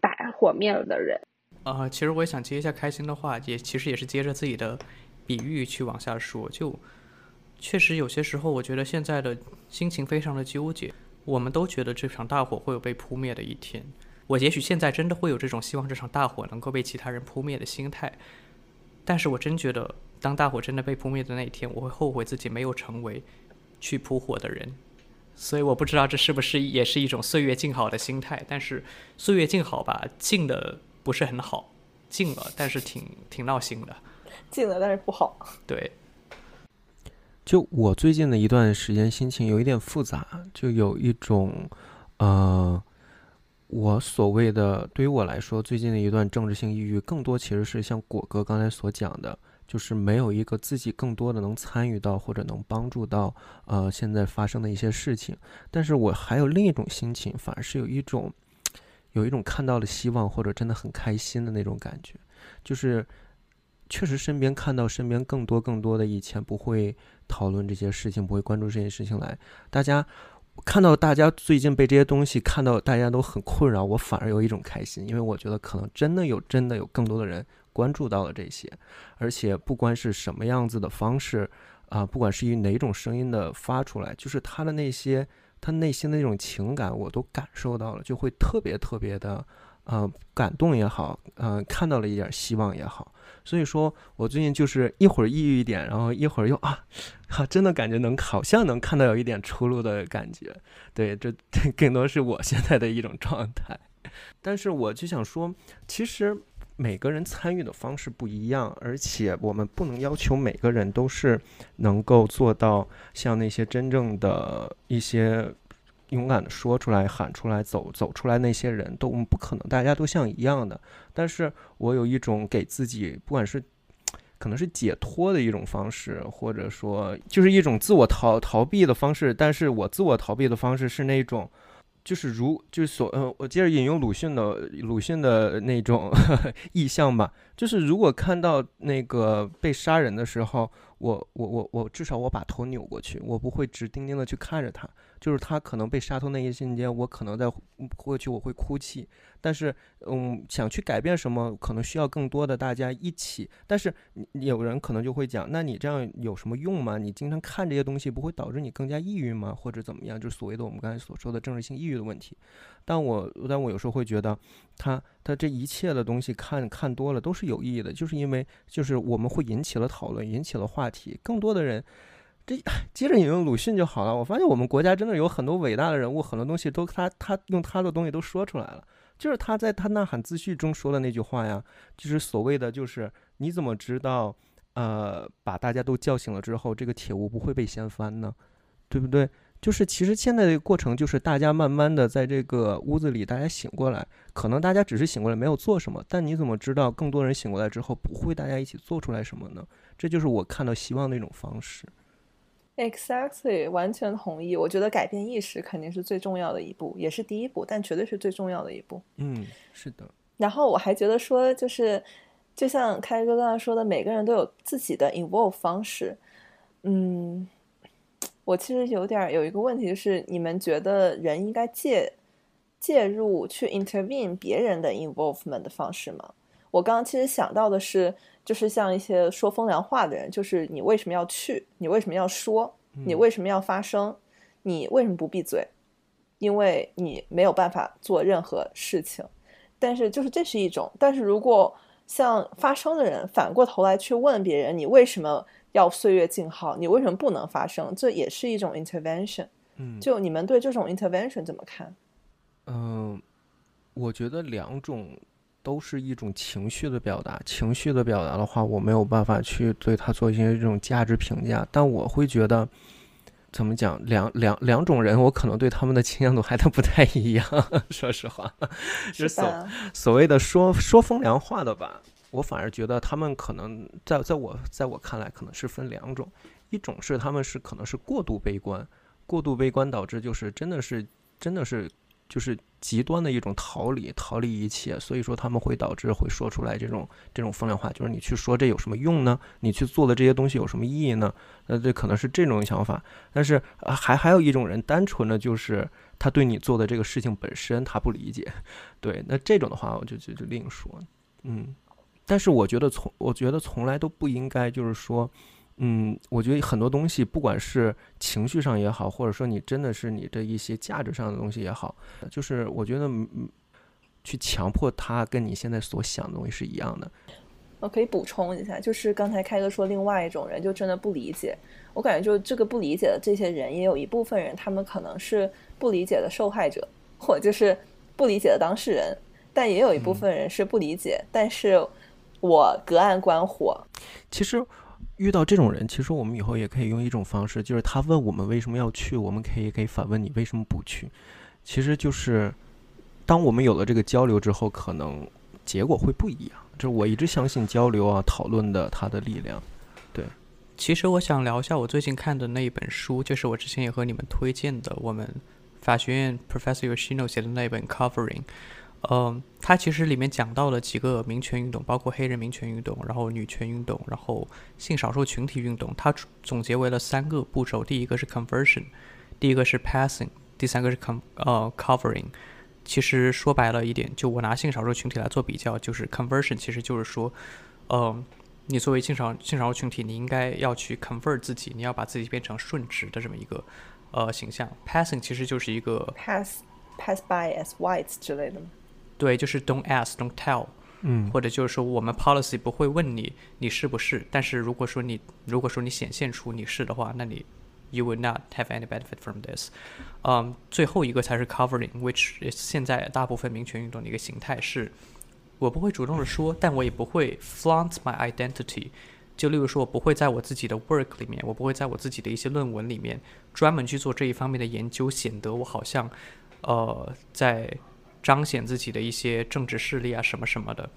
把火灭了的人。啊，其实我也想接一下开心的话，也其实也是接着自己的比喻去往下说。就确实有些时候，我觉得现在的心情非常的纠结。我们都觉得这场大火会有被扑灭的一天。我也许现在真的会有这种希望这场大火能够被其他人扑灭的心态。但是我真觉得，当大火真的被扑灭的那一天，我会后悔自己没有成为去扑火的人。所以我不知道这是不是也是一种岁月静好的心态。但是岁月静好吧，静的。不是很好，静了，但是挺挺闹心的。静了，但是不好。对。就我最近的一段时间，心情有一点复杂，就有一种，呃，我所谓的对于我来说，最近的一段政治性抑郁，更多其实是像果哥刚才所讲的，就是没有一个自己更多的能参与到或者能帮助到呃现在发生的一些事情。但是我还有另一种心情，反而是有一种。有一种看到了希望或者真的很开心的那种感觉，就是确实身边看到身边更多更多的以前不会讨论这些事情、不会关注这些事情来，大家看到大家最近被这些东西看到大家都很困扰，我反而有一种开心，因为我觉得可能真的有真的有更多的人关注到了这些，而且不管是什么样子的方式啊，不管是以哪种声音的发出来，就是他的那些。他内心的那种情感，我都感受到了，就会特别特别的，呃，感动也好，呃，看到了一点希望也好。所以说我最近就是一会儿抑郁一点，然后一会儿又啊，哈，真的感觉能好像能看到有一点出路的感觉。对，这更多是我现在的一种状态。但是我就想说，其实。每个人参与的方式不一样，而且我们不能要求每个人都是能够做到像那些真正的一些勇敢的说出来、喊出来、走走出来那些人都我们不可能大家都像一样的。但是我有一种给自己，不管是可能是解脱的一种方式，或者说就是一种自我逃逃避的方式。但是我自我逃避的方式是那种。就是如就是所嗯，我接着引用鲁迅的鲁迅的那种 意象吧。就是如果看到那个被杀人的时候，我我我我至少我把头扭过去，我不会直盯盯的去看着他。就是他可能被杀头那一瞬间，我可能在过去我会哭泣。但是，嗯，想去改变什么，可能需要更多的大家一起。但是，有人可能就会讲，那你这样有什么用吗？你经常看这些东西，不会导致你更加抑郁吗？或者怎么样？就是所谓的我们刚才所说的政治性抑郁的问题。但我，但我有时候会觉得，他他这一切的东西看看多了都是有意义的，就是因为就是我们会引起了讨论，引起了话题，更多的人，这接着引用鲁迅就好了。我发现我们国家真的有很多伟大的人物，很多东西都他他用他的东西都说出来了。就是他在他呐喊自序中说的那句话呀，就是所谓的，就是你怎么知道，呃，把大家都叫醒了之后，这个铁屋不会被掀翻呢？对不对？就是其实现在的过程就是大家慢慢的在这个屋子里，大家醒过来，可能大家只是醒过来没有做什么，但你怎么知道更多人醒过来之后不会大家一起做出来什么呢？这就是我看到希望的一种方式。Exactly，完全同意。我觉得改变意识肯定是最重要的一步，也是第一步，但绝对是最重要的一步。嗯，是的。然后我还觉得说，就是就像开哥刚才说的，每个人都有自己的 involve 方式。嗯，我其实有点有一个问题，就是你们觉得人应该介介入去 intervene 别人的 involvement 的方式吗？我刚刚其实想到的是。就是像一些说风凉话的人，就是你为什么要去？你为什么要说？你为什么要发声？你为什么不闭嘴？因为你没有办法做任何事情。但是就是这是一种。但是如果像发声的人反过头来去问别人，你为什么要岁月静好？你为什么不能发声？这也是一种 intervention。嗯，就你们对这种 intervention 怎么看？嗯，我觉得两种都是一种情绪的表达。情绪的表达的话，我没有办法去对他做一些这种价值评价，但我会觉得。怎么讲？两两两种人，我可能对他们的倾向度还都不太一样。说实话，就是所所谓的说说风凉话的吧，我反而觉得他们可能在在我在我看来，可能是分两种，一种是他们是可能是过度悲观，过度悲观导致就是真的是真的是。就是极端的一种逃离，逃离一切，所以说他们会导致会说出来这种这种风凉话，就是你去说这有什么用呢？你去做的这些东西有什么意义呢？那这可能是这种想法。但是还还有一种人，单纯的就是他对你做的这个事情本身他不理解，对，那这种的话我就就就另说，嗯。但是我觉得从我觉得从来都不应该就是说。嗯，我觉得很多东西，不管是情绪上也好，或者说你真的是你的一些价值上的东西也好，就是我觉得，嗯，去强迫他跟你现在所想的东西是一样的。我可以补充一下，就是刚才开哥说另外一种人就真的不理解，我感觉就这个不理解的这些人，也有一部分人，他们可能是不理解的受害者，或就是不理解的当事人，但也有一部分人是不理解，但是我隔岸观火。其实。遇到这种人，其实我们以后也可以用一种方式，就是他问我们为什么要去，我们可以可以反问你为什么不去。其实就是，当我们有了这个交流之后，可能结果会不一样。就是我一直相信交流啊、讨论的它的力量。对，其实我想聊一下我最近看的那一本书，就是我之前也和你们推荐的，我们法学院 Professor Yoshino 写的那本 Covering。嗯，它其实里面讲到了几个民权运动，包括黑人民权运动，然后女权运动，然后性少数群体运动。它总结为了三个步骤：第一个是 conversion，第一个是 passing，第三个是 con 呃 covering。其实说白了一点，就我拿性少数群体来做比较，就是 conversion，其实就是说，嗯，你作为性少性少数群体，你应该要去 convert 自己，你要把自己变成顺直的这么一个呃形象。passing 其实就是一个 pass pass by as whites 之类的？对，就是 don't ask, don't tell，嗯，或者就是说我们 policy 不会问你你是不是，但是如果说你如果说你显现出你是的话，那你 you will not have any benefit from this。嗯，最后一个才是 covering，which is 现在大部分民权运动的一个形态是，我不会主动的说，但我也不会 flaunt my identity。就例如说，我不会在我自己的 work 里面，我不会在我自己的一些论文里面专门去做这一方面的研究，显得我好像呃在。彰显自己的一些政治势力啊，什么什么的。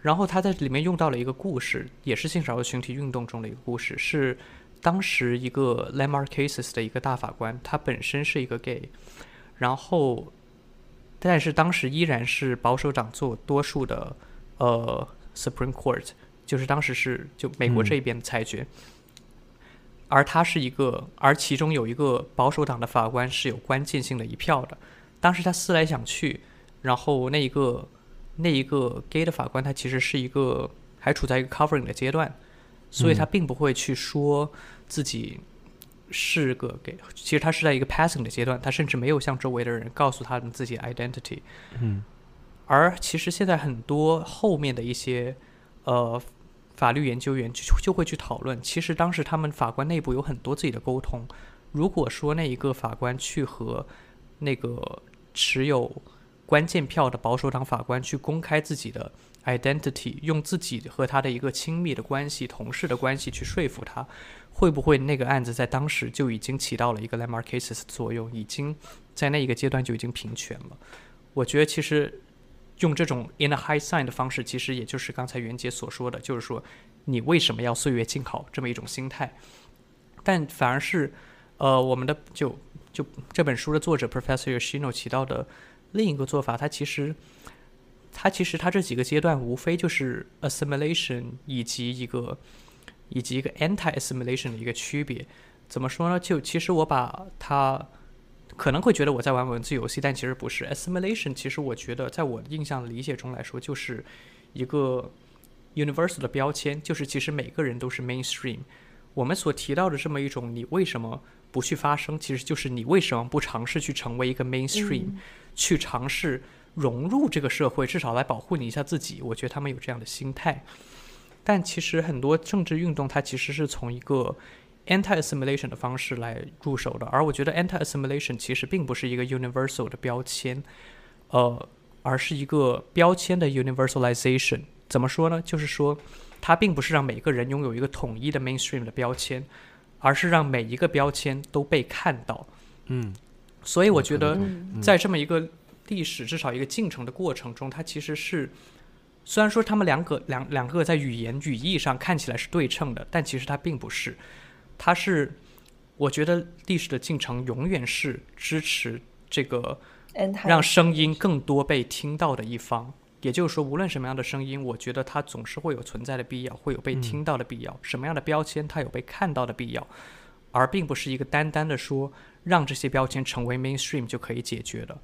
然后他在里面用到了一个故事，也是性少数群体运动中的一个故事，是当时一个 landmark cases 的一个大法官，他本身是一个 gay，然后但是当时依然是保守党做多数的呃 Supreme Court，就是当时是就美国这边的裁决，而他是一个，而其中有一个保守党的法官是有关键性的一票的。当时他思来想去，然后那一个那一个 gay 的法官，他其实是一个还处在一个 covering 的阶段，所以他并不会去说自己是个 gay。其实他是在一个 passing 的阶段，他甚至没有向周围的人告诉他们自己 identity。嗯。而其实现在很多后面的一些呃法律研究员就就会去讨论，其实当时他们法官内部有很多自己的沟通。如果说那一个法官去和那个持有关键票的保守党法官去公开自己的 identity，用自己和他的一个亲密的关系、同事的关系去说服他，会不会那个案子在当时就已经起到了一个 landmark cases 的作用，已经在那一个阶段就已经平权了？我觉得其实用这种 in a high sign 的方式，其实也就是刚才袁杰所说的，就是说你为什么要岁月静好这么一种心态，但反而是呃我们的就。就这本书的作者 Professor Yoshino 提到的另一个做法，他其实，他其实他这几个阶段无非就是 assimilation 以及一个以及一个 anti-assimilation 的一个区别。怎么说呢？就其实我把它可能会觉得我在玩文字游戏，但其实不是 assimilation。其实我觉得在我印象理解中来说，就是一个 universal 的标签，就是其实每个人都是 mainstream。我们所提到的这么一种，你为什么？不去发声，其实就是你为什么不尝试去成为一个 mainstream，去尝试融入这个社会，至少来保护你一下自己。我觉得他们有这样的心态。但其实很多政治运动，它其实是从一个 anti-assimilation 的方式来入手的。而我觉得 anti-assimilation 其实并不是一个 universal 的标签，呃，而是一个标签的 universalization。怎么说呢？就是说，它并不是让每个人拥有一个统一的 mainstream 的标签，而是让每一个标签都被看到。嗯。所以我觉得，在这么一个历史至少一个进程的过程中，它其实是虽然说他们两个两两个在语言语义上看起来是对称的，但其实它并不是。它是我觉得历史的进程永远是支持这个让声音更多被听到的一方。也就是说，无论什么样的声音，我觉得它总是会有存在的必要，会有被听到的必要。什么样的标签，它有被看到的必要，而并不是一个单单的说。让这些标签成为 mainstream 就可以解决的，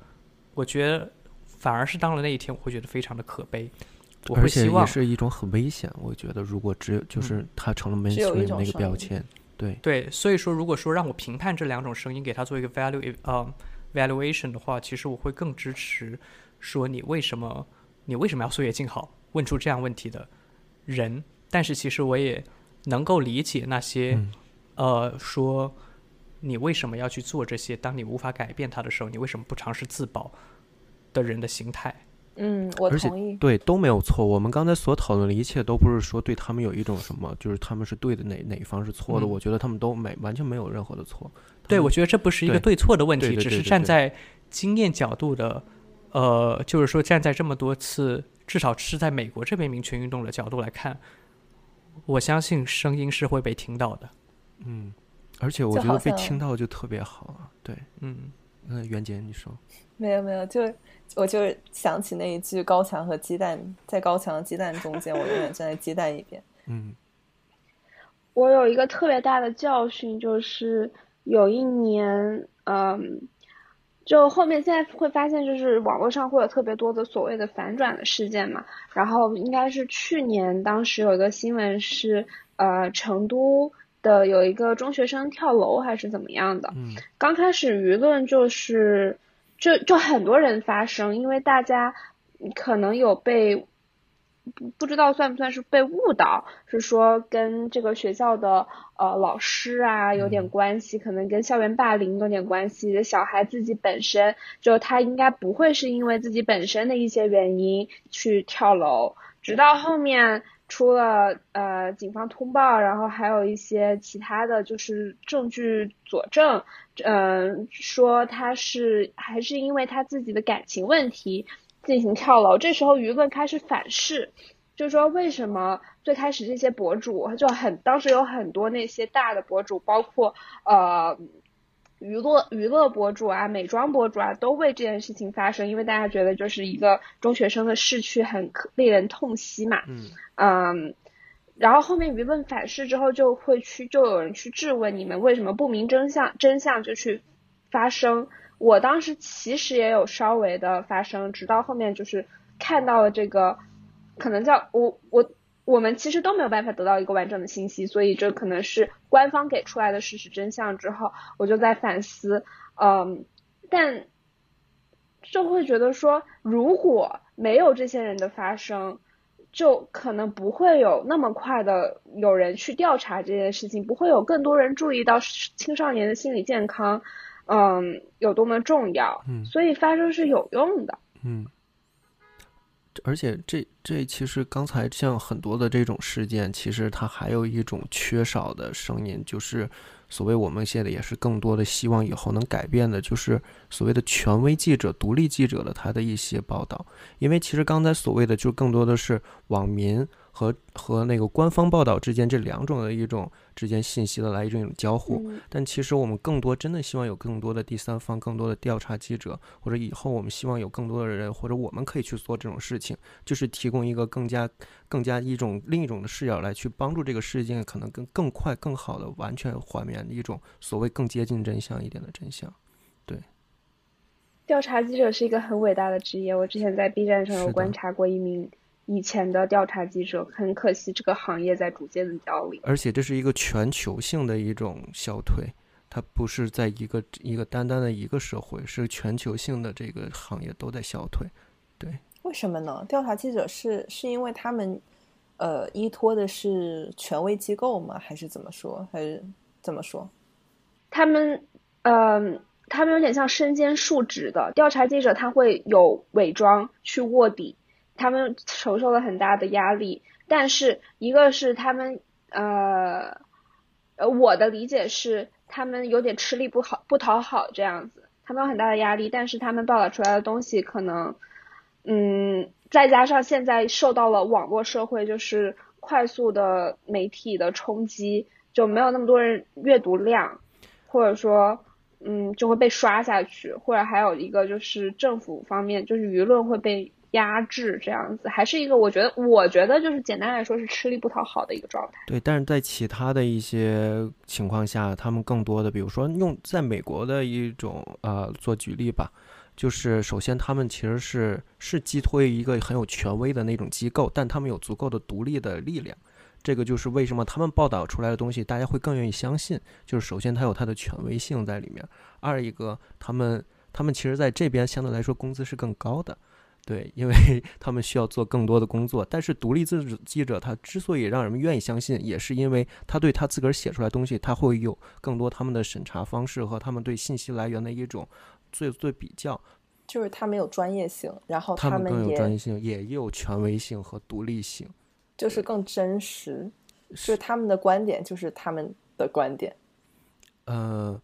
我觉得反而是到了那一天，我会觉得非常的可悲。我会希望也是一种很危险。我觉得如果只有就是它成了 mainstream 那个标签，对对。所以说，如果说让我评判这两种声音，给它做一个 value 呃 valuation 的话，其实我会更支持说你为什么你为什么要岁月静好？问出这样问题的人。但是其实我也能够理解那些呃说。你为什么要去做这些？当你无法改变它的时候，你为什么不尝试自保的人的心态？嗯，我同意。对，都没有错。我们刚才所讨论的一切，都不是说对他们有一种什么，就是他们是对的，哪哪一方是错的？我觉得他们都没完全没有任何的错。对，我觉得这不是一个对错的问题，只是站在经验角度的，呃，就是说站在这么多次，至少是在美国这边民权运动的角度来看，我相信声音是会被听到的。嗯。而且我觉得被听到就特别好，对，嗯，那袁杰你说，没有没有，就我就想起那一句“高墙和鸡蛋，在高墙和鸡蛋中间，我永远站在鸡蛋一边。”嗯，我有一个特别大的教训，就是有一年，嗯，就后面现在会发现，就是网络上会有特别多的所谓的反转的事件嘛，然后应该是去年，当时有一个新闻是，呃，成都。的有一个中学生跳楼还是怎么样的？嗯，刚开始舆论就是，就就很多人发声，因为大家可能有被不不知道算不算是被误导，是说跟这个学校的呃老师啊有点关系，可能跟校园霸凌有点关系。小孩自己本身就他应该不会是因为自己本身的一些原因去跳楼，直到后面。出了呃警方通报，然后还有一些其他的就是证据佐证，嗯，说他是还是因为他自己的感情问题进行跳楼。这时候舆论开始反噬，就是说为什么最开始这些博主就很当时有很多那些大的博主，包括呃。娱乐娱乐博主啊，美妆博主啊，都为这件事情发声，因为大家觉得就是一个中学生的逝去很令人痛惜嘛。嗯。嗯，然后后面舆论反噬之后，就会去就有人去质问你们为什么不明真相，真相就去发声。我当时其实也有稍微的发声，直到后面就是看到了这个，可能叫我我。我们其实都没有办法得到一个完整的信息，所以这可能是官方给出来的事实真相之后，我就在反思，嗯，但就会觉得说，如果没有这些人的发生，就可能不会有那么快的有人去调查这件事情，不会有更多人注意到青少年的心理健康，嗯，有多么重要，嗯，所以发声是有用的，嗯。而且这这其实刚才像很多的这种事件，其实它还有一种缺少的声音，就是所谓我们现在也是更多的希望以后能改变的，就是所谓的权威记者、独立记者的他的一些报道。因为其实刚才所谓的就更多的是网民。和和那个官方报道之间这两种的一种之间信息的来一种交互，但其实我们更多真的希望有更多的第三方、更多的调查记者，或者以后我们希望有更多的人，或者我们可以去做这种事情，就是提供一个更加、更加一种另一种的视角来去帮助这个事件可能更更快、更好的完全还原一种所谓更接近真相一点的真相。对，调查记者是一个很伟大的职业，我之前在 B 站上有观察过一名。以前的调查记者，很可惜，这个行业在逐渐的凋零。而且这是一个全球性的一种消退，它不是在一个一个单单的一个社会，是全球性的这个行业都在消退。对，为什么呢？调查记者是是因为他们呃依托的是权威机构吗？还是怎么说？还是怎么说？他们嗯。他们有点像身兼数职的调查记者，他会有伪装去卧底，他们承受了很大的压力。但是一个是他们呃呃，我的理解是他们有点吃力不好不讨好这样子，他们有很大的压力，但是他们报道出来的东西可能嗯，再加上现在受到了网络社会就是快速的媒体的冲击，就没有那么多人阅读量，或者说。嗯，就会被刷下去，或者还有一个就是政府方面，就是舆论会被压制，这样子，还是一个我觉得，我觉得就是简单来说是吃力不讨好的一个状态。对，但是在其他的一些情况下，他们更多的，比如说用在美国的一种呃做举例吧，就是首先他们其实是是寄托于一个很有权威的那种机构，但他们有足够的独立的力量。这个就是为什么他们报道出来的东西，大家会更愿意相信。就是首先，它有它的权威性在里面；二一个，他们他们其实在这边相对来说工资是更高的，对，因为 他们需要做更多的工作。但是独立自主记者他之所以让人们愿意相信，也是因为他对他自个儿写出来东西，他会有更多他们的审查方式和他们对信息来源的一种最最比较。就是他们有专业性，然后他们更有专业性，也有权威性和独立性。就是更真实，是他们的观点，就是他们的观点。呃，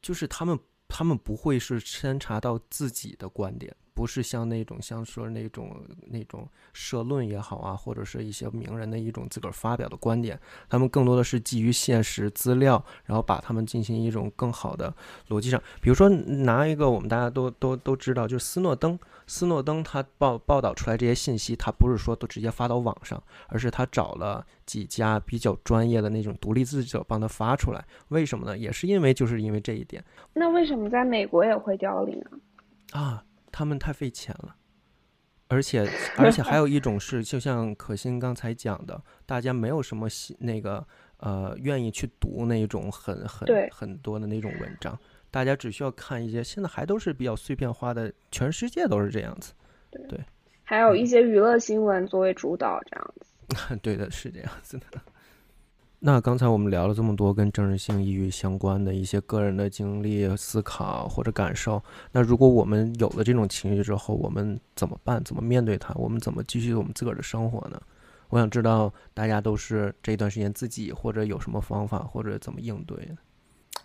就是他们，他们不会是掺查到自己的观点。不是像那种像说那种那种社论也好啊，或者是一些名人的一种自个儿发表的观点，他们更多的是基于现实资料，然后把他们进行一种更好的逻辑上。比如说拿一个我们大家都都都知道，就是斯诺登，斯诺登他报报道出来这些信息，他不是说都直接发到网上，而是他找了几家比较专业的那种独立记者帮他发出来。为什么呢？也是因为就是因为这一点。那为什么在美国也会凋零啊？啊。他们太费钱了，而且 而且还有一种是，就像可心刚才讲的，大家没有什么那个呃愿意去读那种很很很多的那种文章，大家只需要看一些，现在还都是比较碎片化的，全世界都是这样子。对，还有一些娱乐新闻作为主导这样子。对的，是这样子的。那刚才我们聊了这么多跟政治性抑郁相关的一些个人的经历、思考或者感受，那如果我们有了这种情绪之后，我们怎么办？怎么面对它？我们怎么继续我们自个儿的生活呢？我想知道大家都是这段时间自己或者有什么方法或者怎么应对。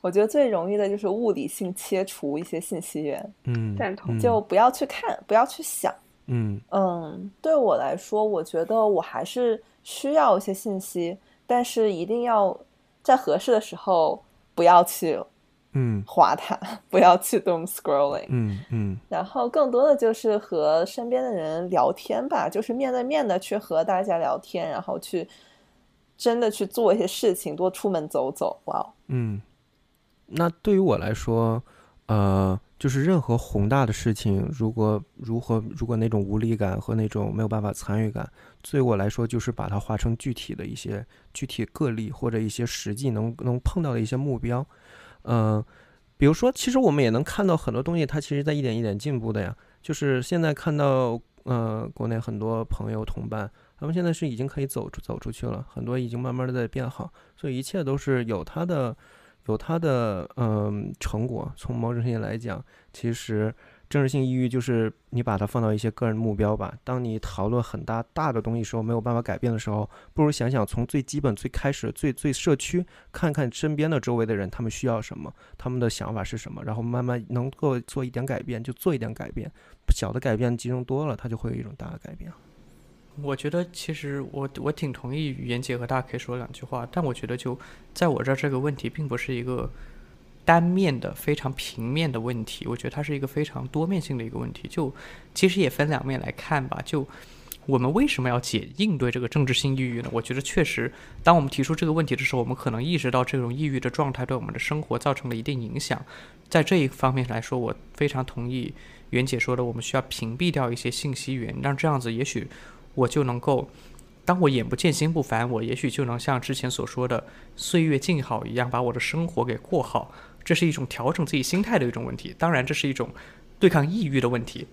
我觉得最容易的就是物理性切除一些信息源，嗯，赞同，就不要去看，不要去想，嗯嗯，对我来说，我觉得我还是需要一些信息。但是一定要在合适的时候不要去，嗯，划它，不要去 doom scrolling，嗯嗯。然后更多的就是和身边的人聊天吧，就是面对面的去和大家聊天，然后去真的去做一些事情，多出门走走。哇，嗯。那对于我来说，呃。就是任何宏大的事情，如果如何，如果那种无力感和那种没有办法参与感，对我来说，就是把它化成具体的一些具体个例或者一些实际能能碰到的一些目标。嗯，比如说，其实我们也能看到很多东西，它其实在一点一点进步的呀。就是现在看到，呃，国内很多朋友同伴，他们现在是已经可以走出走出去了，很多已经慢慢的在变好，所以一切都是有它的。有它的嗯成果，从某种意义来讲，其实政治性抑郁就是你把它放到一些个人目标吧。当你讨论很大大的东西时候，没有办法改变的时候，不如想想从最基本、最开始、最最社区，看看身边的周围的人，他们需要什么，他们的想法是什么，然后慢慢能够做一点改变，就做一点改变。小的改变集中多了，它就会有一种大的改变。我觉得其实我我挺同意语言结合，大家可以说两句话。但我觉得就在我这儿，这个问题并不是一个单面的、非常平面的问题。我觉得它是一个非常多面性的一个问题。就其实也分两面来看吧。就我们为什么要解应对这个政治性抑郁呢？我觉得确实，当我们提出这个问题的时候，我们可能意识到这种抑郁的状态对我们的生活造成了一定影响。在这一方面来说，我非常同意袁姐说的，我们需要屏蔽掉一些信息源，让这样子也许。我就能够，当我眼不见心不烦，我也许就能像之前所说的岁月静好一样，把我的生活给过好。这是一种调整自己心态的一种问题。当然，这是一种对抗抑郁的问题。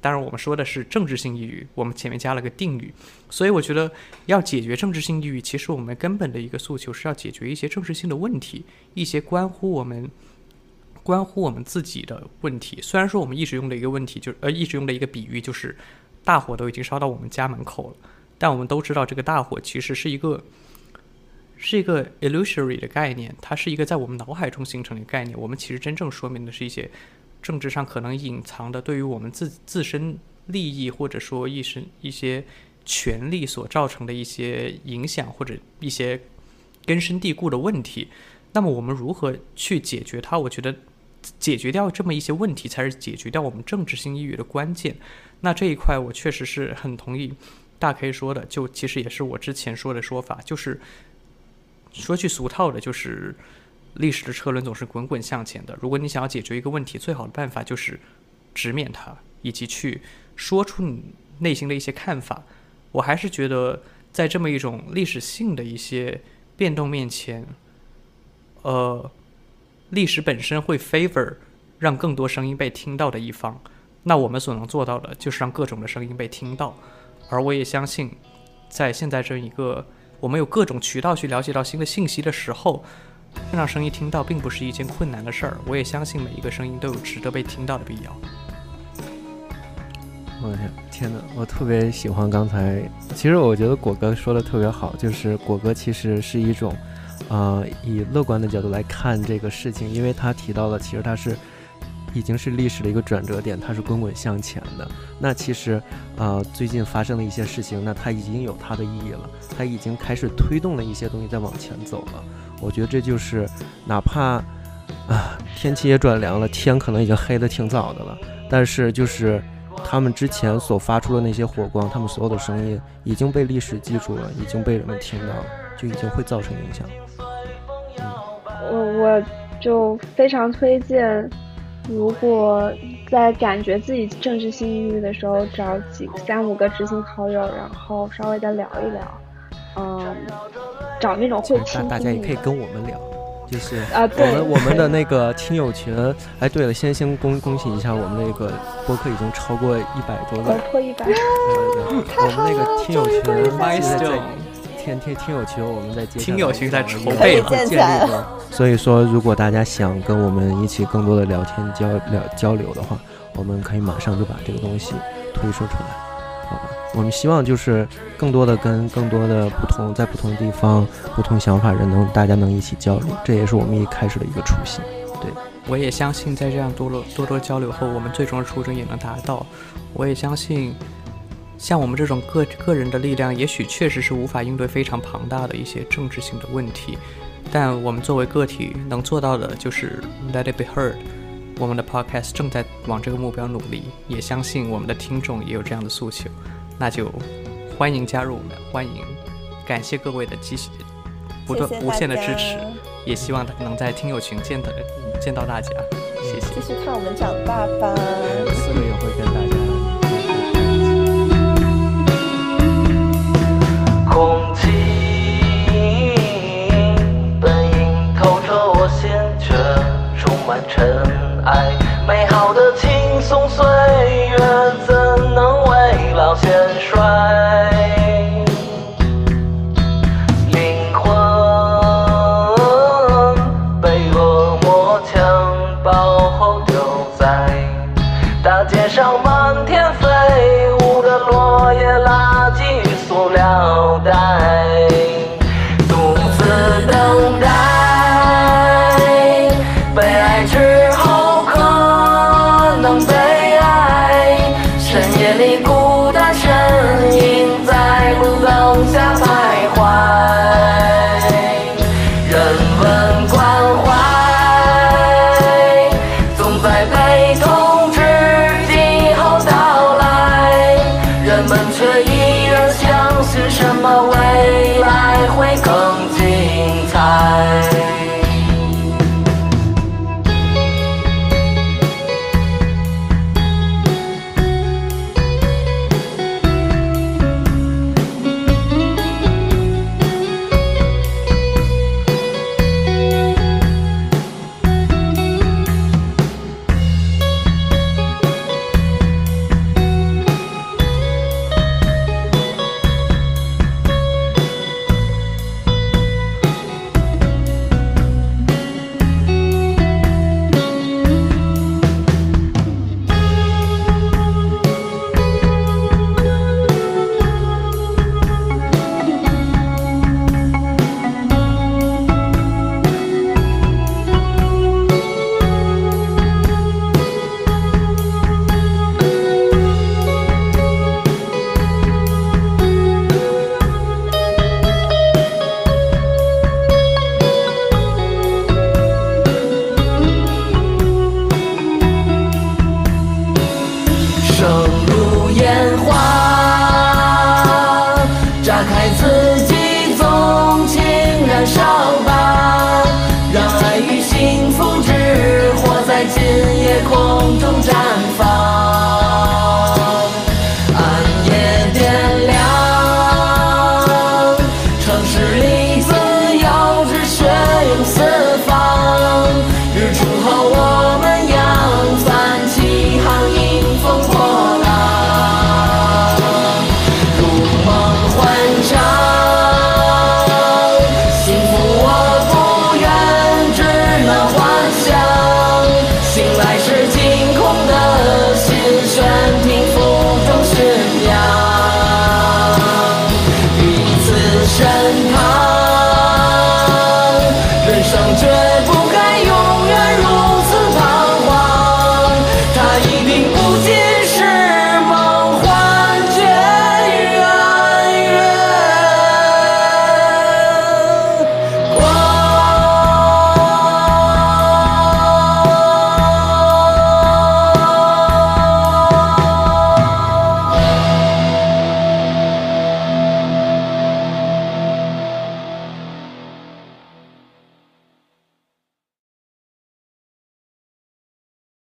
当然我们说的是政治性抑郁，我们前面加了个定语。所以我觉得要解决政治性抑郁，其实我们根本的一个诉求是要解决一些政治性的问题，一些关乎我们。关乎我们自己的问题。虽然说我们一直用的一个问题，就呃一直用的一个比喻，就是大火都已经烧到我们家门口了，但我们都知道这个大火其实是一个是一个 illusory 的概念，它是一个在我们脑海中形成的概念。我们其实真正说明的是一些政治上可能隐藏的对于我们自自身利益或者说一些一些权利所造成的一些影响或者一些根深蒂固的问题。那么我们如何去解决它？我觉得。解决掉这么一些问题，才是解决掉我们政治性抑郁的关键。那这一块，我确实是很同意大 K 说的，就其实也是我之前说的说法，就是说句俗套的，就是历史的车轮总是滚滚向前的。如果你想要解决一个问题，最好的办法就是直面它，以及去说出你内心的一些看法。我还是觉得，在这么一种历史性的一些变动面前，呃。历史本身会 favor 让更多声音被听到的一方，那我们所能做到的就是让各种的声音被听到。而我也相信，在现在这一个我们有各种渠道去了解到新的信息的时候，让声音听到并不是一件困难的事儿。我也相信每一个声音都有值得被听到的必要。我天，天哪！我特别喜欢刚才，其实我觉得果哥说的特别好，就是果哥其实是一种。啊，以乐观的角度来看这个事情，因为他提到了，其实它是已经是历史的一个转折点，它是滚滚向前的。那其实，呃，最近发生的一些事情，那它已经有它的意义了，它已经开始推动了一些东西在往前走了。我觉得这就是，哪怕啊 天气也转凉了，天可能已经黑的挺早的了，但是就是他们之前所发出的那些火光，他们所有的声音已经被历史记住了，已经被人们听到了，就已经会造成影响。我我就非常推荐，如果在感觉自己政治性抑郁的时候，找几三五个知心好友，然后稍微的聊一聊，嗯，找那种会听。大家也可以跟我们聊，就是啊，我们我们的那个听友群。哎，对了，先先恭恭喜一下，我们那个播客已经超过一百多个，破一百。我们那个听友群。天天听友群，我们在听友群在筹备建立中。所以说，如果大家想跟我们一起更多的聊天交聊交流的话，我们可以马上就把这个东西推说出来，好吧？我们希望就是更多的跟更多的不同在不同地方、不同想法人能大家能一起交流，这也是我们一开始的一个初心。对，我也相信在这样多多多多交流后，我们最终的初衷也能达到。我也相信。像我们这种个个人的力量，也许确实是无法应对非常庞大的一些政治性的问题，但我们作为个体能做到的就是 let it be heard。我们的 podcast 正在往这个目标努力，也相信我们的听众也有这样的诉求，那就欢迎加入我们，欢迎，感谢各位的继续不断无限的支持，也希望能在听友群见到见到大家，谢谢。继续看我们长大吧，四月也会跟空气本应透彻我心，却充满尘埃。美好的轻松岁